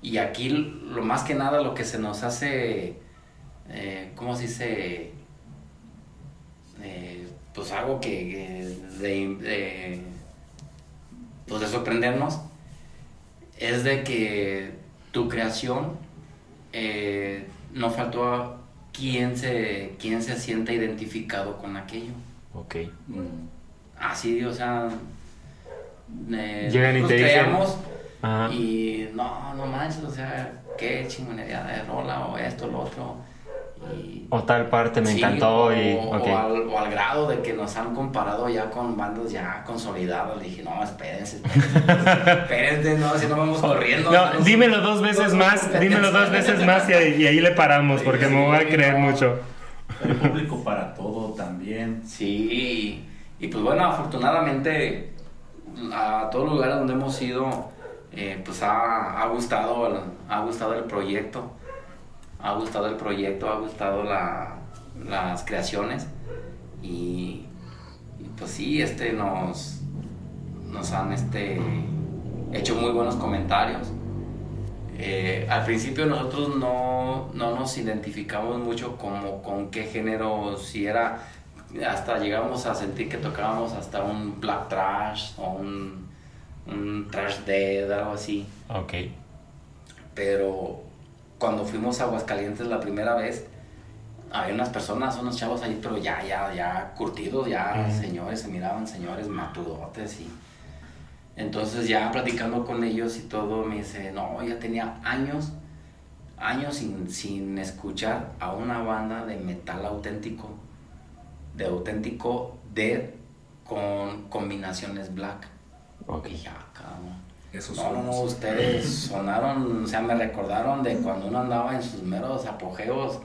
Y aquí lo más que nada lo que se nos hace, eh, ¿cómo se dice? Eh, pues algo que, pues de sorprendernos es de que tu creación eh, no faltó quien se, quien se sienta identificado con aquello. Ok. Mm. Así, o sea, eh, Llegan y te creamos y no, no manches, o sea, qué chingonería de rola o esto, lo otro o tal parte me encantó. O, y, o, al, grado de que nos han comparado ya con bandas ya consolidadas. Le dije, no, espérense, espérense, espérense no, si no vamos corriendo. No, dímelo dos veces más, dímelo dos veces más y, ahí le paramos, porque me voy a creer mucho. El público para todo también. Sí, y pues bueno, afortunadamente a todos los lugares donde hemos ido, eh, pues ha, ha, gustado, ha gustado el proyecto ha gustado el proyecto, ha gustado las creaciones y, pues sí, este nos, nos han este, hecho muy buenos comentarios. Eh, al principio nosotros no, nos identificamos mucho como con qué género, si era, hasta llegamos a sentir que tocábamos hasta un black trash o un, un trash dead, algo así. Ok. Pero cuando fuimos a Aguascalientes la primera vez, había unas personas, unos chavos ahí, pero ya, ya, ya curtidos, ya señores, se miraban señores matudotes y... Entonces ya platicando con ellos y todo, me dice, no, ya tenía años, años sin, sin escuchar a una banda de metal auténtico, de auténtico dead con combinaciones black. Ok. ya, no, no, ustedes sonaron, o sea, me recordaron de cuando uno andaba en sus meros apogeos,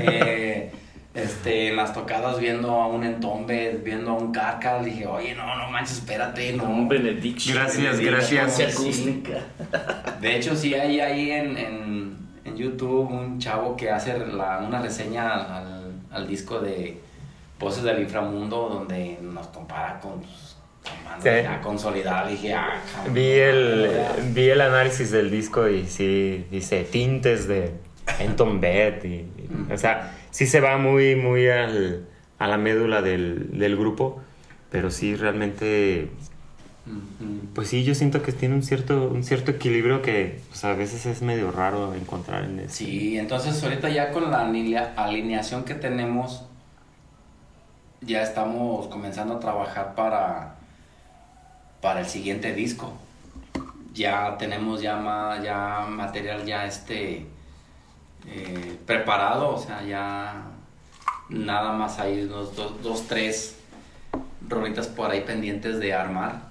eh, este, en las tocadas viendo a un entombe, viendo a un carca, dije, oye, no, no manches, espérate, no. Un benediction. Gracias, gracias. De hecho, sí hay ahí en, en, en, YouTube un chavo que hace una reseña al, al disco de Voces del Inframundo, donde nos compara con... Pues, ya consolidada, dije, ah, vi el, vi el análisis del disco y sí, dice tintes de Anton Beth. Y, O sea, sí se va muy, muy al, a la médula del, del grupo, pero sí realmente pues sí, yo siento que tiene un cierto, un cierto equilibrio que pues, a veces es medio raro encontrar en eso. Sí, entonces ahorita ya con la alineación que tenemos, ya estamos comenzando a trabajar para para el siguiente disco. Ya tenemos ya, ya material ya este eh, preparado, o sea, ya nada más hay dos, dos, tres rolitas por ahí pendientes de armar.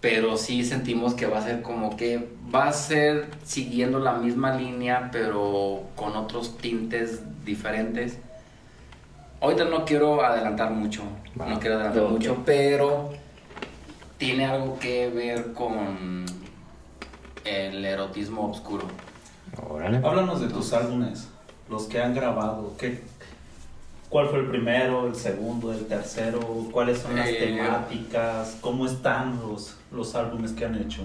Pero sí sentimos que va a ser como que va a ser siguiendo la misma línea, pero con otros tintes diferentes. Ahorita no quiero adelantar mucho, no quiero adelantar mucho, pero tiene algo que ver con el erotismo oscuro. Háblanos de tus álbumes, los que han grabado. ¿Qué, ¿Cuál fue el primero, el segundo, el tercero? ¿Cuáles son las eh, temáticas? ¿Cómo están los, los álbumes que han hecho?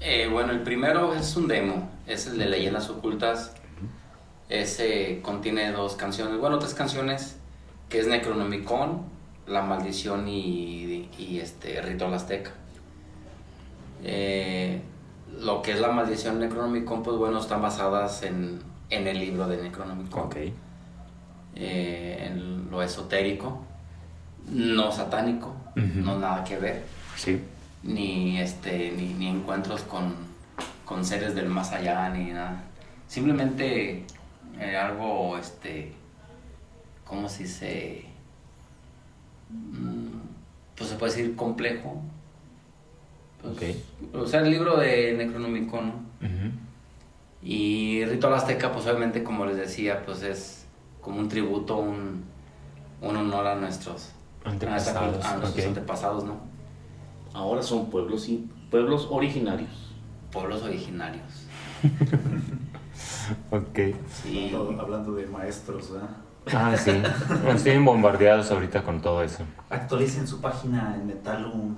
Eh, bueno, el primero es un demo, es el de Leyendas Ocultas. Ese contiene dos canciones, bueno, tres canciones, que es Necronomicon la Maldición y, y este Ritual Azteca. Eh, lo que es la Maldición Necronomicon, pues bueno, están basadas en, en el libro de Necronomicon. Eh, en lo esotérico, no satánico, no nada que ver. Sí. Ni, este, ni, ni encuentros con, con, seres del más allá, ni nada. Simplemente eh, algo, este, ¿cómo se dice? Mm, pues se puede decir complejo. Pues, o sea, el libro de Necronomicon, Y Ritual Azteca, pues obviamente, como les decía, pues es como un tributo, un, un honor a nuestros antepasados, a, nuestros antepasados ¿no? Ahora son pueblos, pueblos originarios. Pueblos originarios. ok. Hablando, de maestros, ¿verdad? Ah, sí. Están bombardeados ahorita con todo eso. Actualicen su página en Metalum.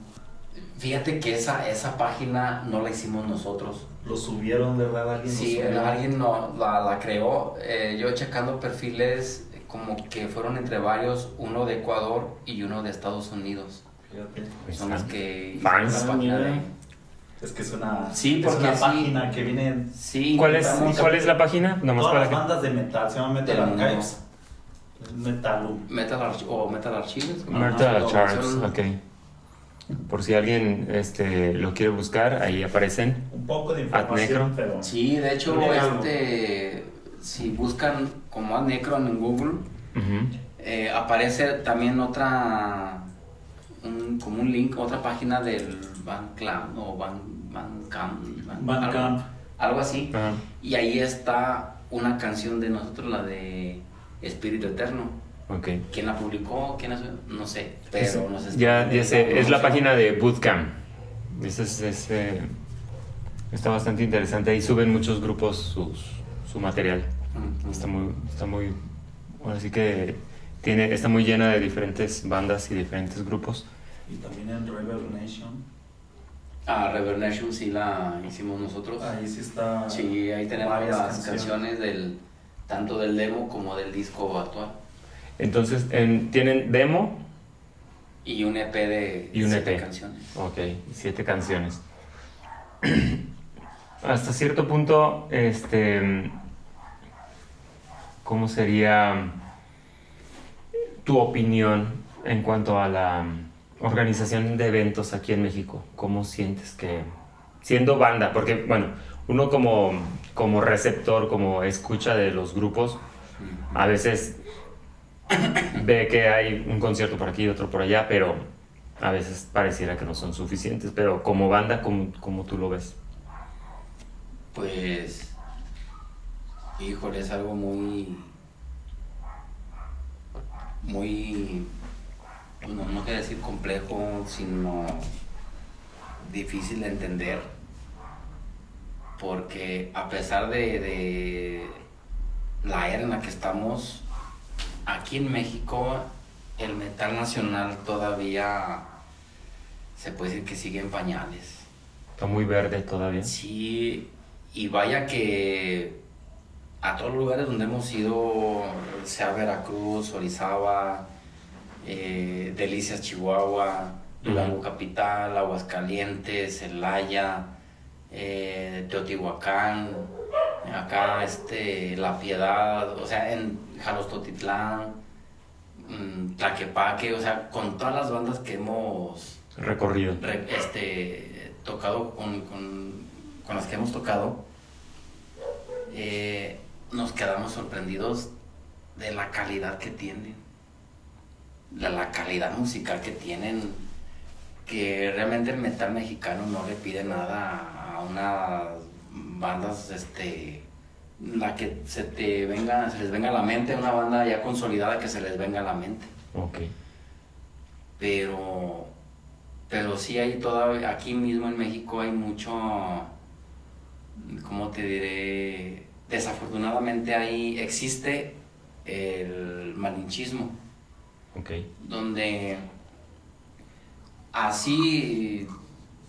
Fíjate que esa, esa página no la hicimos nosotros. Lo subieron, ¿verdad? Alguien lo Sí, subió. alguien no, la, la creó. Eh, yo checando perfiles como que fueron entre varios, uno de Ecuador y uno de Estados Unidos. Fíjate. Son los que Fans. hicieron la página de- Es que es una, Sí, es porque una sí. página que viene Sí, ¿Cuál es, ¿Cuál es la página? Nomás todas para las que... bandas de metal, se llama Metal. Archives. Metalum. Metal Arch- o Metal Archives. Metal ok. Por si alguien este, lo quiere buscar, ahí aparecen. Un poco de información, pero... Sí, de hecho, este, si buscan como Ad Necron en Google, eh, aparece también otra, un- como un link, otra página del Bandcamp o Ban, Bandcamp, Ban- Bandcamp. algo, algo así. Y ahí está una canción de nosotros, la de Espíritu Eterno. Ok. ¿Quién la publicó? ¿Quién la? No sé, pero nos Ya, está- ya sé, es la página de Bootcamp. Ese es, es, eh, está bastante interesante. Ahí suben muchos grupos sus, su material. Ujú. Está muy, está muy, ahora sí que tiene, está muy llena de diferentes bandas y diferentes grupos. Y también en Rebel Nation. Ah, Reverb Nation sí la hicimos nosotros. Ahí sí está... Sí, ahí tenemos varias las canciones. del tanto del demo como del disco actual. Entonces, en- tienen demo, Y un EP de Y un siete EP. canciones. ok, siete canciones. Hasta cierto punto, este, ¿cómo sería tu opinión en cuanto a la organización de eventos aquí en México? ¿Cómo sientes que, siendo banda, porque bueno, uno como, como receptor, como escucha de los grupos, a veces ve que hay un concierto por aquí y otro por allá, pero a veces pareciera que no son suficientes. Pero como banda, ¿cómo, cómo tú lo ves? Pues, híjole, es algo muy, muy, no, no quiero decir complejo, sino difícil de entender. Porque a pesar de, de la era en la que estamos, aquí en México el metal nacional todavía se puede decir que sigue en pañales. Está muy verde todavía. Sí, y vaya que a todos los lugares donde hemos ido, sea Veracruz, Orizaba, eh, Delicias, Chihuahua, Durango. Capital, Aguascalientes, Celaya, eh, Teotihuacán, acá este, La Piedad, o sea, en Jalostotitlán, mm, Tlaquepaque, o sea, con todas las bandas que hemos Recorrido. re- este, tocado con, con- con las que hemos tocado, eh, nos quedamos sorprendidos de la calidad que tienen, de la calidad musical que tienen, que realmente el metal mexicano no le pide nada a unas bandas, este, la que se te venga, se les venga a la mente, una banda ya consolidada que se les venga a la mente Ok. pero pero sí hay todavía aquí mismo en México hay mucho cómo te diré desafortunadamente ahí existe el malinchismo Ok. donde así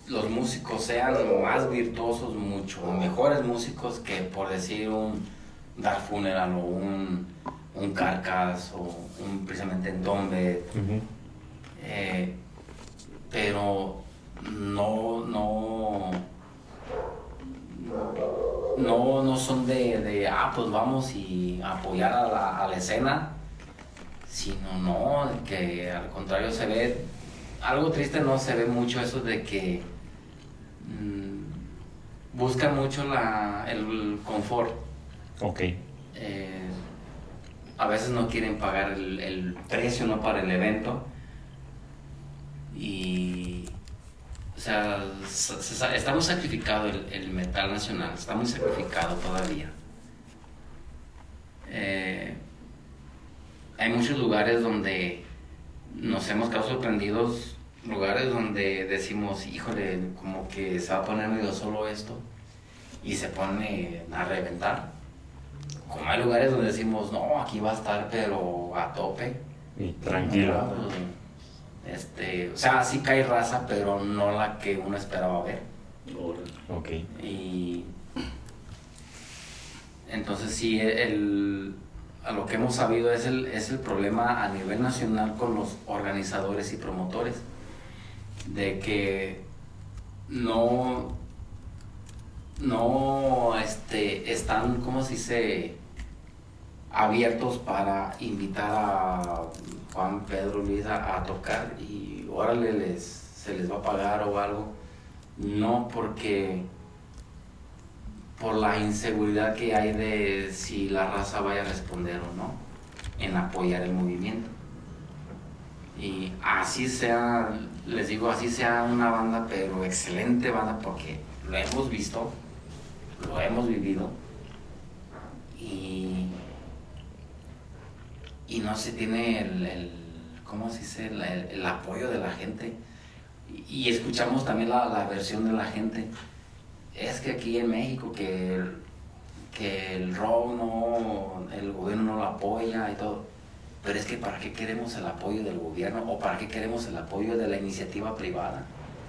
los músicos sean más virtuosos, mucho mejores músicos que por decir un Dark Funeral o un, un Carcass o un precisamente Entombe Ujú. eh, pero no, no, no, no son de, de, ah, pues vamos y apoyar a la, a la escena, sino no, que al contrario se ve, algo triste no se ve mucho eso de que mm, buscan mucho la, el confort. Ok. Eh, a veces no quieren pagar el, el precio no para el evento y o sea se- se- está muy sacrificado el, el metal nacional está muy sacrificado todavía Eh, hay muchos lugares donde nos hemos quedado sorprendidos lugares donde decimos híjole como que se va a poner medio solo esto y se pone a reventar como hay lugares donde decimos, no, aquí va a estar, pero a tope. Y tranquilo. No, pues, Este, o sea, sí cae raza, pero no la que uno esperaba ver. Ok. Y entonces sí, el, a lo que hemos sabido es el, es el problema a nivel nacional con los organizadores y promotores, de que no, no este, están, ¿cómo se abiertos para invitar a Juan Pedro Luis a, tocar y órale les, se les va a pagar o algo. No porque por la inseguridad que hay de si la raza vaya a responder o no en apoyar el movimiento. Y así sea, les digo, así sea una banda, pero excelente banda porque lo hemos visto, lo hemos vivido y, y no se tiene el, ¿cómo se dice? El, apoyo de la gente. Y, escuchamos también la, versión de la gente es que aquí en México que, que el robo no, el gobierno no lo apoya y todo. Pero es que ¿para qué queremos el apoyo del gobierno o para qué queremos el apoyo de la iniciativa privada?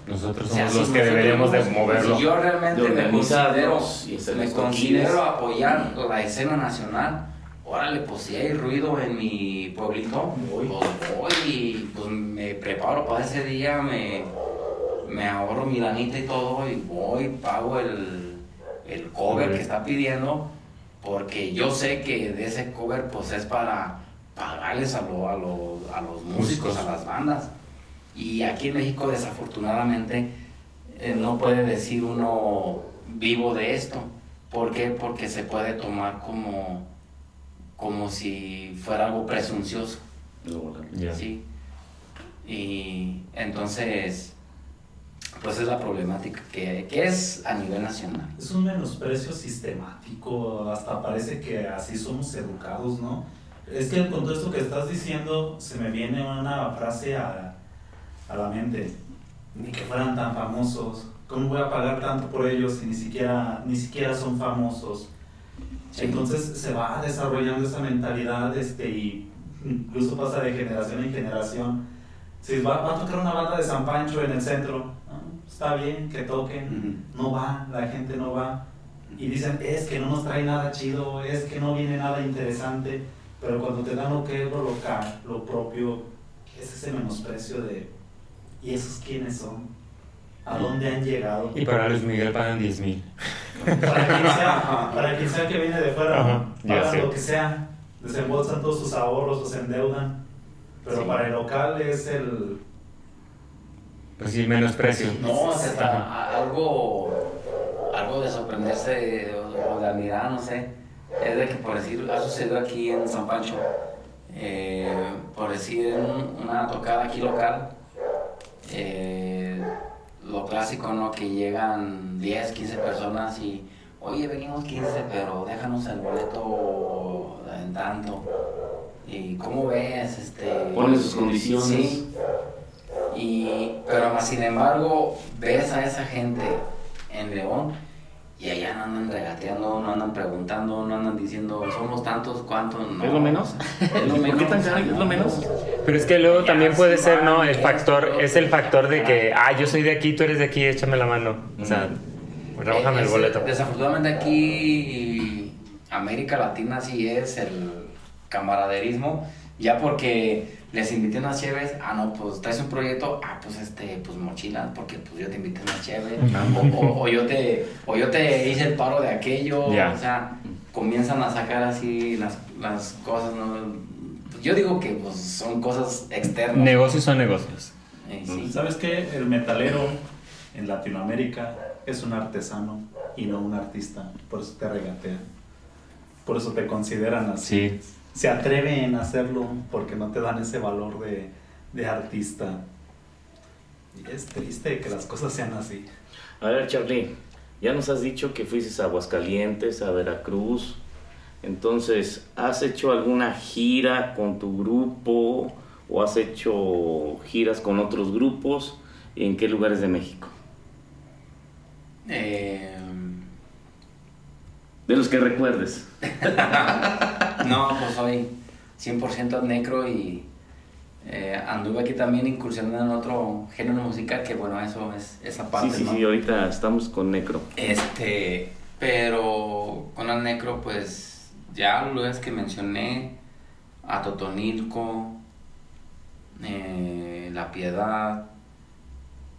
Nosotros somos los que deberíamos de moverlo. Si yo realmente me considero, me considero apoyar la escena nacional, órale, pues si hay ruido en mi pueblito, pues voy y pues me preparo para ese día, me me ahorro mi lanita y todo y voy, pago el, el cover que está pidiendo, porque yo sé que de ese cover pues es para pagarles a, a, los músicos, a las bandas. Y aquí en México desafortunadamente eh, no puede decir uno vivo de esto. ¿Por qué? Porque se puede tomar como, como si fuera algo presuncioso. ¿sí? Y entonces pues es la problemática que, que, es a nivel nacional. Es un menosprecio sistemático, hasta parece que así somos educados, ¿no? Es que con todo esto que estás diciendo se me viene una frase a, a la mente, ni que fueran tan famosos, ¿cómo voy a pagar tanto por ellos si ni siquiera, ni siquiera son famosos? Entonces se va desarrollando esa mentalidad este, y incluso pasa de generación en generación. Si va, va a tocar una banda de San Pancho en el centro, está bien que toquen, no va, la gente no va. Y dicen, es que no nos trae nada chido, es que no viene nada interesante, pero cuando te dan lo que es lo local, lo propio, es ese menosprecio de, ¿y esos quiénes son? ¿A dónde han llegado? Y para Luis Miguel pagan 10 mil. Para quien sea, para quien sea que viene de fuera, pagan lo que sea, desembolsan todos sus ahorros, los endeudan, pero para el local es el pues sí, menos precio. No, o sea, algo, algo de sorprenderse o, de admirar, no sé. Es de que, por decir, ha sucedido aquí en San Pancho, eh, por decir, una tocada aquí local, eh, lo clásico, ¿no? Que llegan 10, 15 personas y, oye, venimos 15, pero déjanos el boleto en tanto. ¿Y cómo ves? Este, Pone sus condiciones. Sí. Y, pero más sin embargo, ves a esa gente en León y allá no andan regateando, no andan preguntando, no andan diciendo, somos tantos, cuántos, no. ¿Es lo menos? ¿Es lo menos? ¿Es lo menos? Pero es que luego también puede ser, ¿no? El factor, es el factor de que, ah, yo soy de aquí, tú eres de aquí, échame la mano. O sea, rebájame el boleto. Desafortunadamente aquí, América Latina sí es el camaraderismo, ya porque les invité unas chéves, ah, no, pues traes un proyecto, ah, pues este, pues mochilas, porque pues yo te invité unas chéves, o, o, yo te, o yo te hice el paro de aquello, o sea, comienzan a sacar así las, las cosas, ¿no? Yo digo que pues son cosas externas. Negocios son negocios. Eh, ¿Sabes qué? El metalero en Latinoamérica es un artesano y no un artista, por eso te regatean, por eso te consideran así. Sí se atreven a hacerlo porque no te dan ese valor de, de artista. Y es triste que las cosas sean así. A ver, Charlie, ya nos has dicho que fuiste a Aguascalientes, a Veracruz. Entonces, ¿has hecho alguna gira con tu grupo o has hecho giras con otros grupos? ¿En qué lugares de México? Eh, de los que recuerdes. no, pues soy 100% necro y, Eh, anduve aquí también incursionando en otro género musical que bueno, eso es esa parte, Sí, sí, ¿no? sí, ahorita estamos con Necro. Este, pero con el necro, pues ya los lugares que mencioné, a Totonilco, eh, La Piedad,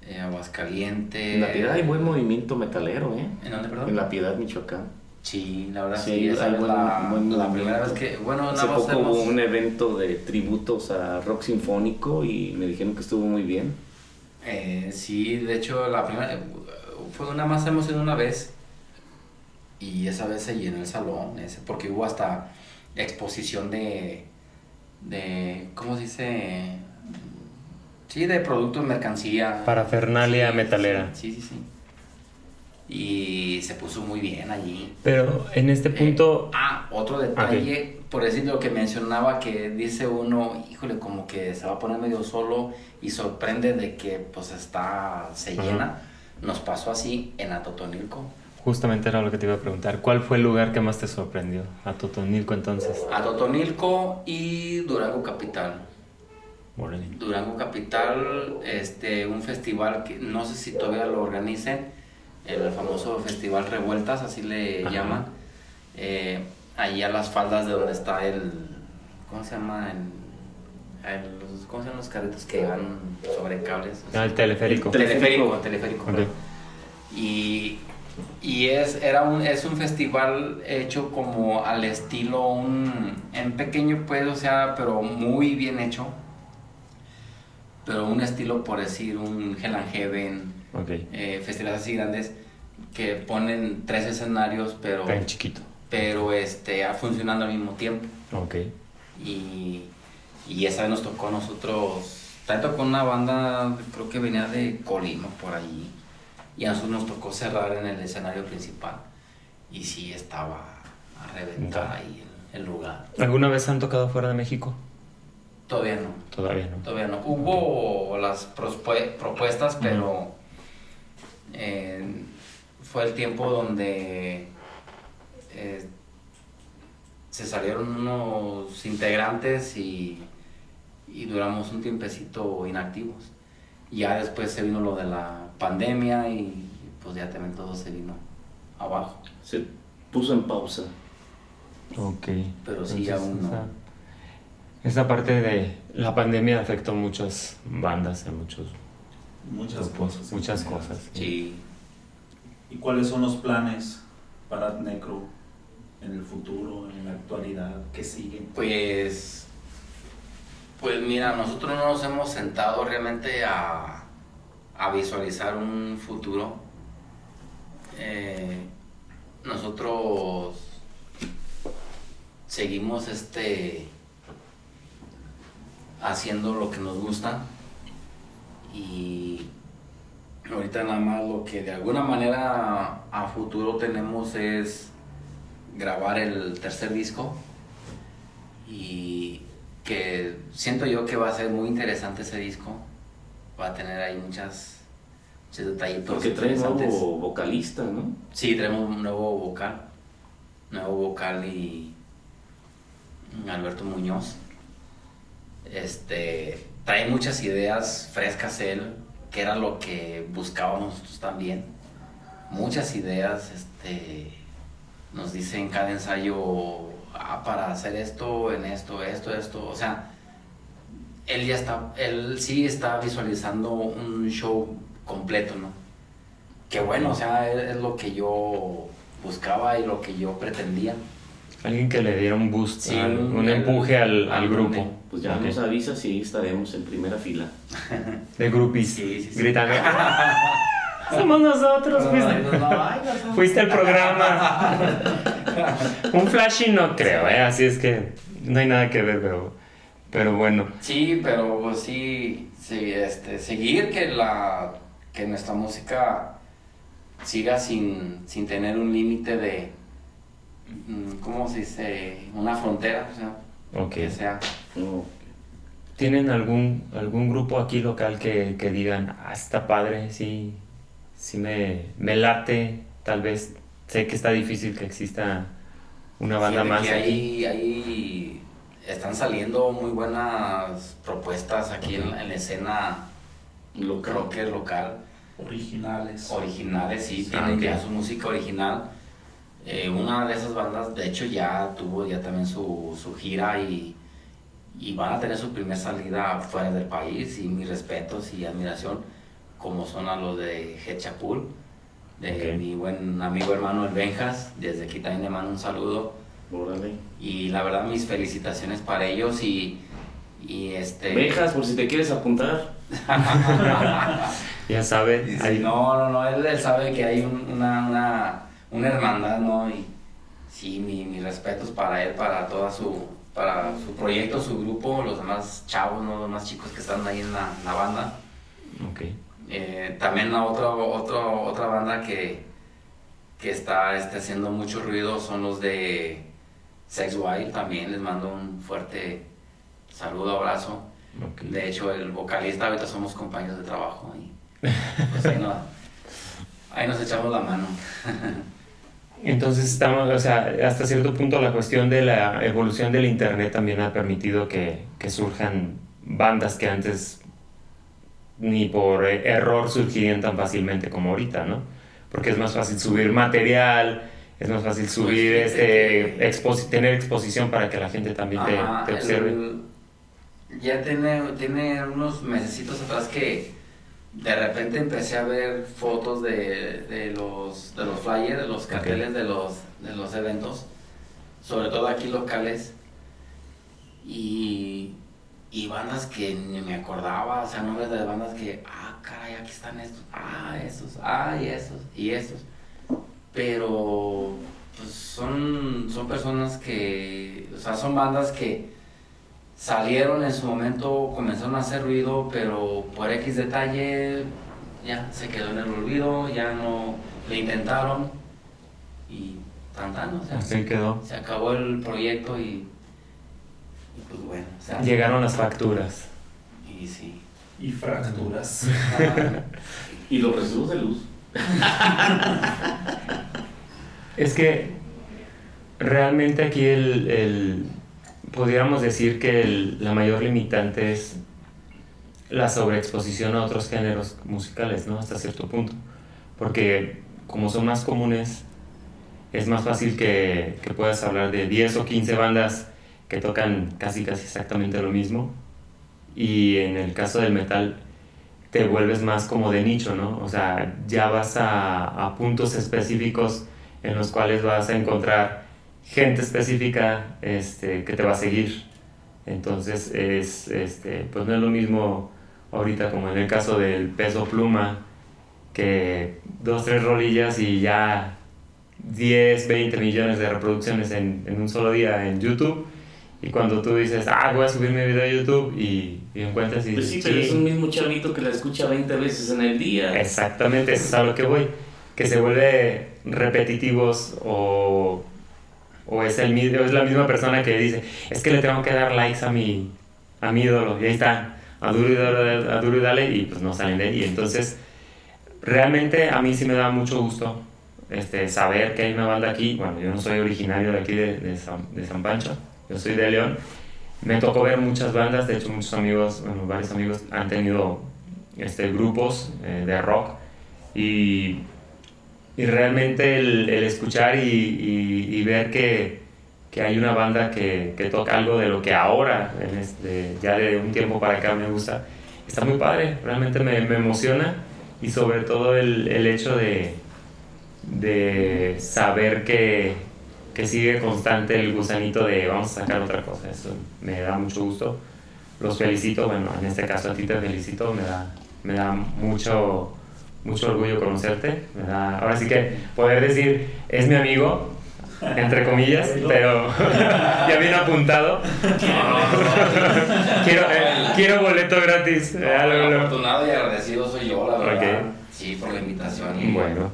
eh, Aguascalientes. En La Piedad hay buen movimiento metalero, ¿eh? ¿En dónde, perdón? En La Piedad, Michoacán. Sí, la verdad Sí, sí, esa es buen- la, buen la primera vez que, bueno, Hace nada más poco hubo un evento de tributos a rock sinfónico y me dijeron que estuvo muy bien. Eh, sí, de hecho, la primera, fue una más, hemos ido una vez y esa vez se llenó el salón, ese, porque hubo hasta exposición de, de, ¿cómo se dice? Sí, de productos, mercancía. Parafernalia Sí, metalera. Sí, sí, sí. Y se puso muy bien allí. Pero en este punto, Ah, otro detalle, por decir lo que mencionaba, que dice uno, híjole, como que se va a poner medio solo y sorprende de que pues está, se Ajá. llena. Nos pasó así en Atotonilco. justamente era lo que te iba a preguntar. ¿Cuál fue el lugar que más te sorprendió? A Totonilco entonces. Atotonilco y Durango Capital. Órale. Durango Capital, este, un festival que no sé si todavía lo organicen, el famoso Festival Revueltas, así le Ajá. llaman. Eh, ahí a las faldas de donde está el, ¿cómo se llama? El, el- los- ¿Cómo se llaman los carritos que van sobre cables? Ah, el teleférico. El teleférico, teleférico. Y, y es, era un, es un festival hecho como al estilo, un, en pequeño pues, o sea, pero muy bien hecho. Pero un estilo, por decir, un Hell and Heaven, Ok. eh, festivales así grandes, que ponen tres escenarios, pero, Tan chiquito. pero este, funcionando al mismo tiempo. Ok. Y, y esa vez nos tocó a nosotros, tanto con una banda, creo que venía de Colima por allí, y a nosotros nos tocó cerrar en el escenario principal. Y sí estaba a reventar ahí el, el lugar. ¿Alguna vez han tocado fuera de México? Todavía no, Todavía no. todavía no. Hubo las prospue- propuestas, pero eh, fue el tiempo donde eh, se salieron unos integrantes y, y duramos un tiempecito inactivos. Ya después se vino lo de la pandemia y pues ya también todo se vino abajo. Se puso en pausa. Ok. Pero sí, aún no. Esa, esa parte de la pandemia afectó muchas bandas, a muchos Muchas cosas. muchas cosas. Sí. ¿Y cuáles son los planes para Necro en el futuro, en la actualidad? ¿Qué sigue? Pues, pues mira, nosotros no nos hemos sentado realmente a, a visualizar un futuro. Eh, nosotros seguimos este haciendo lo que nos gusta y ahorita nada más lo que de alguna manera a futuro tenemos es grabar el tercer disco y que siento yo que va a ser muy interesante ese disco. Va a tener ahí muchas, muchos detallitos Porque trae nuevo vocalista, ¿no? Sí, tenemos un nuevo vocal. Nuevo vocal y Alberto Muñoz. Este trae muchas ideas frescas él, que era lo que buscábamos nosotros también. Muchas ideas, este nos dice en cada ensayo ah, para hacer esto, en esto, esto, esto. O sea, él ya está, él sí está visualizando un show completo, ¿no? Que bueno, o sea, es lo que yo buscaba y lo que yo pretendía. Alguien que le diera un boost, Sí, al- un- un empuje al, grupo. Pues ya Ok. nos avisa si estaremos en primera fila. De groupies. Sí, sí, sí. Gritando. Somos nosotros, fuiste, Ay, no, no, ay, no, no. fuiste al programa. un flashy no creo, ¿eh? Así es que no hay nada que ver, pero, pero bueno. Sí, pero pues, sí, sí, este, seguir que la que nuestra música siga sin, sin tener un límite de, mm, ¿cómo se dice? Una frontera, o sea, que sea. ¿Tienen algún, algún grupo aquí local que, que digan, ah, está padre, sí, sí me, me late, tal vez sé que está difícil que exista una banda Fíjate más que aquí? ahí, ahí están saliendo muy buenas propuestas aquí en, la escena local. rocker local. Originales. Originales, sí, Ah, tienen ok. ya su música original. Eh, una de esas bandas, de hecho, ya tuvo ya también su, su gira y, y van a tener su primera salida fuera del país. Y mis respetos y admiración, como son a los de Head de Ok. mi buen amigo hermano el Benjas. Desde aquí también le mando un saludo. Órale. Y la verdad, mis felicitaciones para ellos y, y este... Benjas, por si te quieres apuntar. Ya sabe, ahí- no, no, no, él, él sabe que hay un- una, una, una hermandad, ¿no? Y sí, mi- mis respetos para él, para toda su, para su proyecto, su grupo, los demás chavos, ¿no? Los más chicos que están ahí en la, en la banda. Ok. Eh, también la otra, otra, otra banda que, que está este, haciendo mucho ruido son los de Sex Wild, también les mando un fuerte saludo, abrazo. De hecho, el vocalista ahorita somos compañeros de trabajo y pues ahí, no- ahí nos echamos la mano. Entonces estamos, o sea, hasta cierto punto la cuestión de la evolución del internet también ha permitido que, que surjan bandas que antes ni por error surgirían tan fácilmente como ahorita, ¿no? Porque es más fácil subir material, es más fácil subir, Pues fíjate este, exposi- tener exposición para que la gente también te, Ajá, te observe. el- ya tiene, tiene unos mesecitos atrás que de repente empecé a ver fotos de, de los, de los flyers, de los carteles de, los, de los eventos, sobre todo aquí locales, y, y bandas que ni me acordaba, o sea, nombres de bandas que, ah, caray, aquí están estos, ah, estos, ah, y estos, y estos. Pero pues, son, son personas que, o sea, son bandas que salieron en su momento, comenzaron a hacer ruido, pero por X detalle ya se quedó en el olvido, ya no le intentaron y tan tan, o sea, Así quedó. se acabó el proyecto y, y pues bueno, o sea, Llegaron las facturas. y sí. Y fracturas. Y los residuos de luz. Es que realmente aquí el, el- pudiéramos decir que la mayor limitante es la sobreexposición a otros géneros musicales, ¿no? Hasta cierto punto. Porque como son más comunes, es más fácil que, que puedas hablar de 10 o 15 bandas que tocan casi casi exactamente lo mismo. Y en el caso del metal te vuelves más como de nicho, ¿no? O sea, ya vas a, a puntos específicos en los cuales vas a encontrar gente específica este, que te va a seguir. Entonces, es, este, pues no es lo mismo ahorita como en el caso del peso pluma, que dos, tres rolillas y ya 10, 20 millones de reproducciones en, en un solo día en YouTube. Y cuando tú dices, ah, voy a subir mi video a YouTube y, y encuentras y Pues sí, pero es un mismo chavito que la escucha 20 veces en el día. Exactamente, eso es a lo que voy. Que se vuelve repetitivos o, o es, el, o es la misma persona que dice, es que le tengo que dar likes a mi, a mi ídolo. Y ahí está, a duro y dale, a duro y dale, y pues no salen de ahí. Entonces, realmente a mí sí me da mucho gusto este, saber que hay una banda aquí. Bueno, yo no soy originario de aquí de, de San Pancho, yo soy de León. Me tocó ver muchas bandas, de hecho muchos amigos, bueno, varios amigos han tenido este, grupos eh, de rock y, y realmente el, el escuchar y, y- y ver que, que hay una banda que, que toca algo de lo que ahora, en este, ya de un tiempo para acá me gusta, está muy padre, realmente me, me emociona y sobre todo el, el hecho de, de saber que, que sigue constante el gusanito de vamos a sacar otra cosa, eso me da mucho gusto. Los felicito, bueno, en este caso a ti te felicito, me da, me da mucho, mucho orgullo conocerte, me da, ahora sí que poder decir, es mi amigo, entre comillas, pero ya bien apuntado. quiero, eh, quiero boleto gratis. eh, algo, algo. afortunado y agradecido soy yo, la verdad. Ok. Sí, por la invitación. y- Bueno.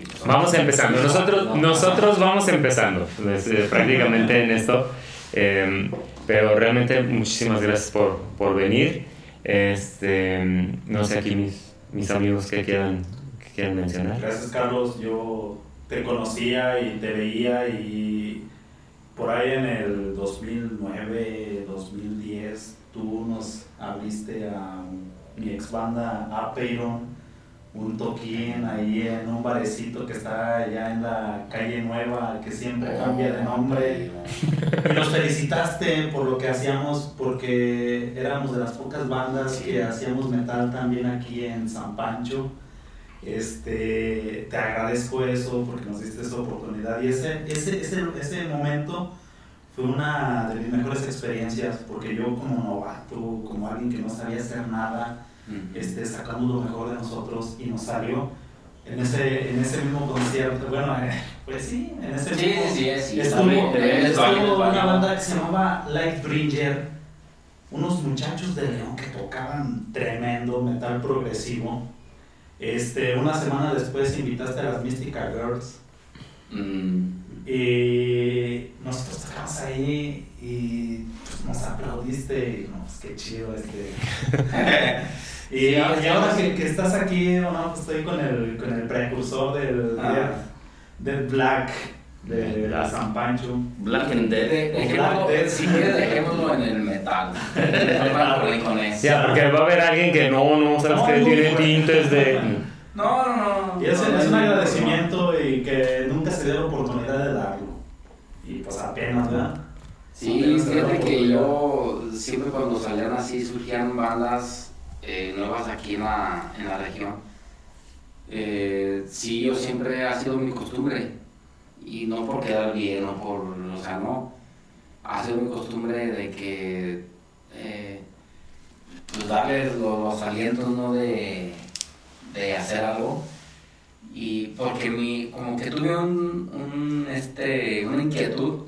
y pues, Vamos empezando. Nosotros, No, nosotros vamos empezando pues, eh, prácticamente en esto. Eh, pero realmente muchísimas gracias por, por venir. Este, no sé aquí mis, mis amigos que quieran, que quieran mencionar. Gracias, Carlos. Yo te conocía y te veía y, por ahí en el 2009, 2010, tú nos abriste a mi ex banda Apeiron, un toquín ahí en un barecito que está allá en la calle Nueva, que siempre cambia de nombre. Y nos felicitaste por lo que hacíamos, porque éramos de las pocas bandas que hacíamos metal también aquí en San Pancho. Este, te agradezco eso porque nos diste esa oportunidad y ese, ese, ese, ese momento fue una de mis mejores experiencias porque yo como novato, como alguien que no sabía hacer nada, este, sacamos lo mejor de nosotros y nos salió en ese, en ese mismo concierto. Bueno, eh, pues sí, en ese sí, mismo. Sí, sí, estuvo, es estuvo una banda que se llamaba Lightbringer, unos muchachos de León que tocaban tremendo metal progresivo. Este, una semana después invitaste a las Mystica Girls. Mm. Y nosotros tocamos ahí y pues, nos aplaudiste y no, pues qué chido este. y, Sí, y ahora que, que estás aquí, no, pues estoy con el, con el precursor del, Ah. del Black, de la San Pancho. Black and Dead. De- dejémoslo, Black si quieres, dejémoslo en el metal. Sí, porque va a haber alguien que no, no, sabes No, que no, tiene no. tintes de... No, no, no. Y es, no, es un no, agradecimiento y que nunca se dio la oportunidad de darlo. Y pues apenas, ¿verdad? Sí, fíjate que yo siempre cuando salían así surgían bandas eh, nuevas aquí en la, en la región. Eh, sí, yo siempre ha sido mi costumbre y no por quedar bien, no por, o sea, no, ha sido mi costumbre de que eh, pues darles los, los alientos, ¿no? De, de hacer algo y porque mi, como que tuve un, un, este, una inquietud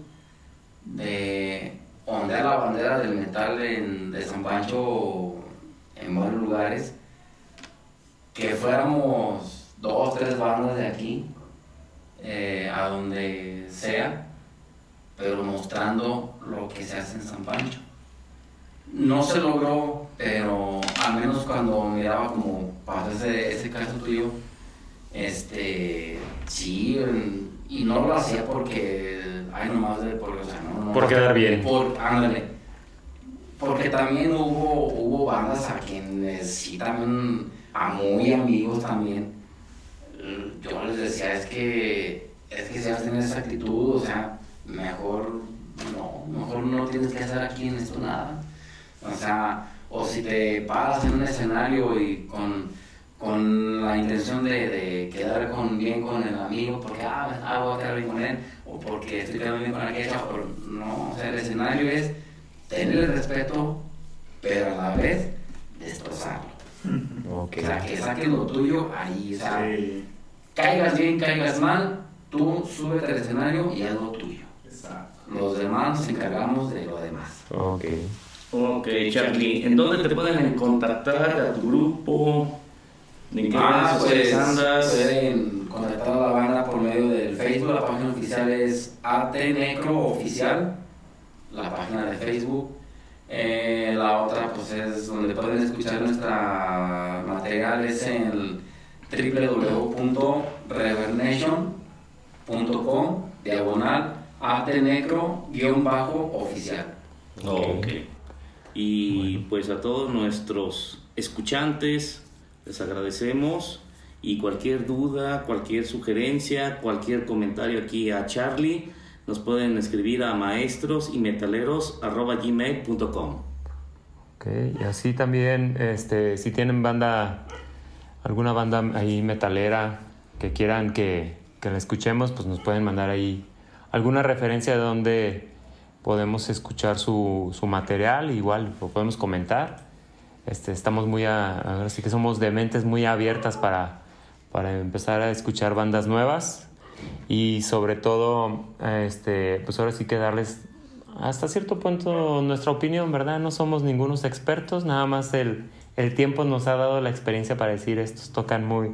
de ondear la bandera del metal en, de San Pancho en varios lugares, que fuéramos dos, tres bandas de aquí, eh, a donde sea, pero mostrando lo que se hace en San Pancho. No se logró, pero al menos cuando miraba como pasó ese, ese caso tuyo, este, sí, y no lo hacía porque, ay, nomás de, por, o sea, no, no, Por quedar bien. por, ándale. Porque también hubo, hubo bandas a quienes sí también, a muy amigos también, yo les decía, es que, es que si vas a tener esa actitud, o sea, mejor no, mejor no tienes que hacer aquí en esto nada. O sea, o si te paras en un escenario y con, con la intención de, de quedar con, bien con el amigo, porque ah, ah, voy a quedar bien con él, o porque estoy quedando bien con aquella, o no, o sea, el escenario es tener el respeto, pero a la vez destrozarlo. O sea, que saques lo tuyo ahí, o sea, Sí, caigas bien, caigas mal, tú súbete al escenario y haz lo tuyo. exacto. Los demás nos encargamos de lo demás. Ok. Ok, Charlie, ¿en dónde te pueden contactar a tu grupo? ¿En qué Ah, pues andas? pueden contactar a la banda por medio del Facebook, la página oficial es Arte Necro Oficial, la página de Facebook. Eh, la otra pues es donde pueden escuchar nuestra material es en www.revernation.com diagonal Arte Necro guion bajo oficial. Ok. Y pues a todos nuestros escuchantes les agradecemos y cualquier duda, cualquier sugerencia, cualquier comentario aquí a Charlie nos pueden escribir a maestros y. Ok, y así también, este, si tienen banda, alguna banda ahí metalera que quieran que, que la escuchemos, pues nos pueden mandar ahí alguna referencia de donde podemos escuchar su, su material, igual lo podemos comentar. Este, estamos muy, a- que somos de mentes muy abiertas para, para empezar a escuchar bandas nuevas y sobre todo, este, pues ahora sí que darles hasta cierto punto nuestra opinión, ¿verdad? No somos ningunos expertos, nada más el, el tiempo nos ha dado la experiencia para decir estos tocan muy,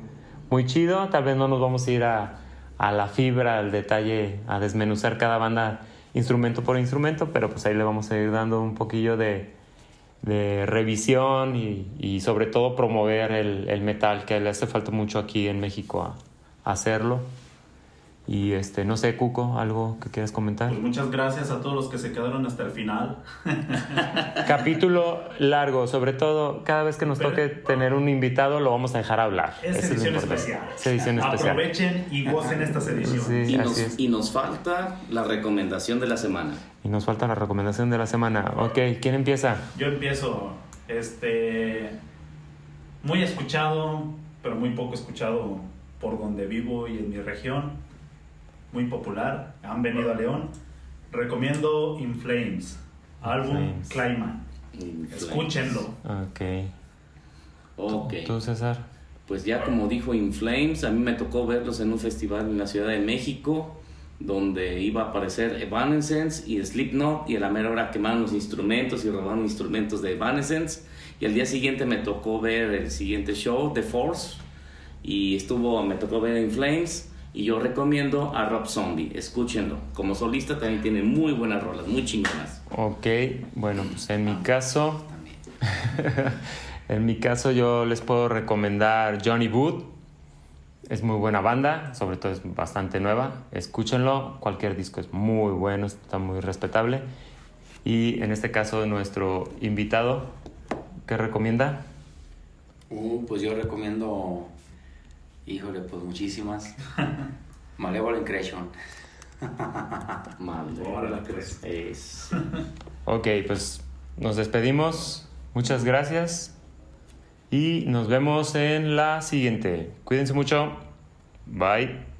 muy chido, tal vez no nos vamos a ir a, a la fibra, al detalle, a desmenuzar cada banda instrumento por instrumento, pero pues ahí le vamos a ir dando un poquillo de, de revisión y, y sobre todo promover el, el metal, que le hace falta mucho aquí en México a, a hacerlo. Y este, no sé, Cuco, algo que quieras comentar. Pues muchas gracias a todos los que se quedaron hasta el final. Capítulo largo, sobre todo cada vez que nos Pero- toque tener un invitado lo vamos a dejar hablar. Es Eso edición importante. especial. Es edición especial. Aprovechen y gocen estas ediciones. Sí, Y así nos, es. y nos falta la recomendación de la semana. Y nos falta la recomendación de la semana. Ok, ¿quién empieza? Yo empiezo, este, muy escuchado, pero muy poco escuchado por donde vivo y en mi región. Muy popular, han venido a León. Recomiendo In Flames, álbum Flames. Climax. Escúchenlo. Ok. Ok. ¿Tú, César? Pues ya como dijo Inflames, a mí me tocó verlos en un festival en la Ciudad de México, donde iba a aparecer Evanescence y Slipknot, y a la mera hora quemaron los instrumentos y robaron instrumentos de Evanescence. Y al día siguiente me tocó ver el siguiente show, The Force, y estuvo, me tocó ver Inflames. Y yo recomiendo a Rob Zombie, escúchenlo. Como solista también tiene muy buenas rolas, muy chingonas. Ok, bueno, pues en mi caso, También. en mi caso yo les puedo recomendar Johnny Wood. Es muy buena banda, sobre todo es bastante nueva. Escúchenlo, cualquier disco es muy bueno, está muy respetable. Y en este caso nuestro invitado, ¿qué recomienda? Uh, pues yo recomiendo, híjole, pues muchísimas. Malevolent Creation. Madre, Órale, la que pues. es. Ok, pues nos despedimos. Muchas gracias. Y nos vemos en la siguiente. Cuídense mucho. Bye.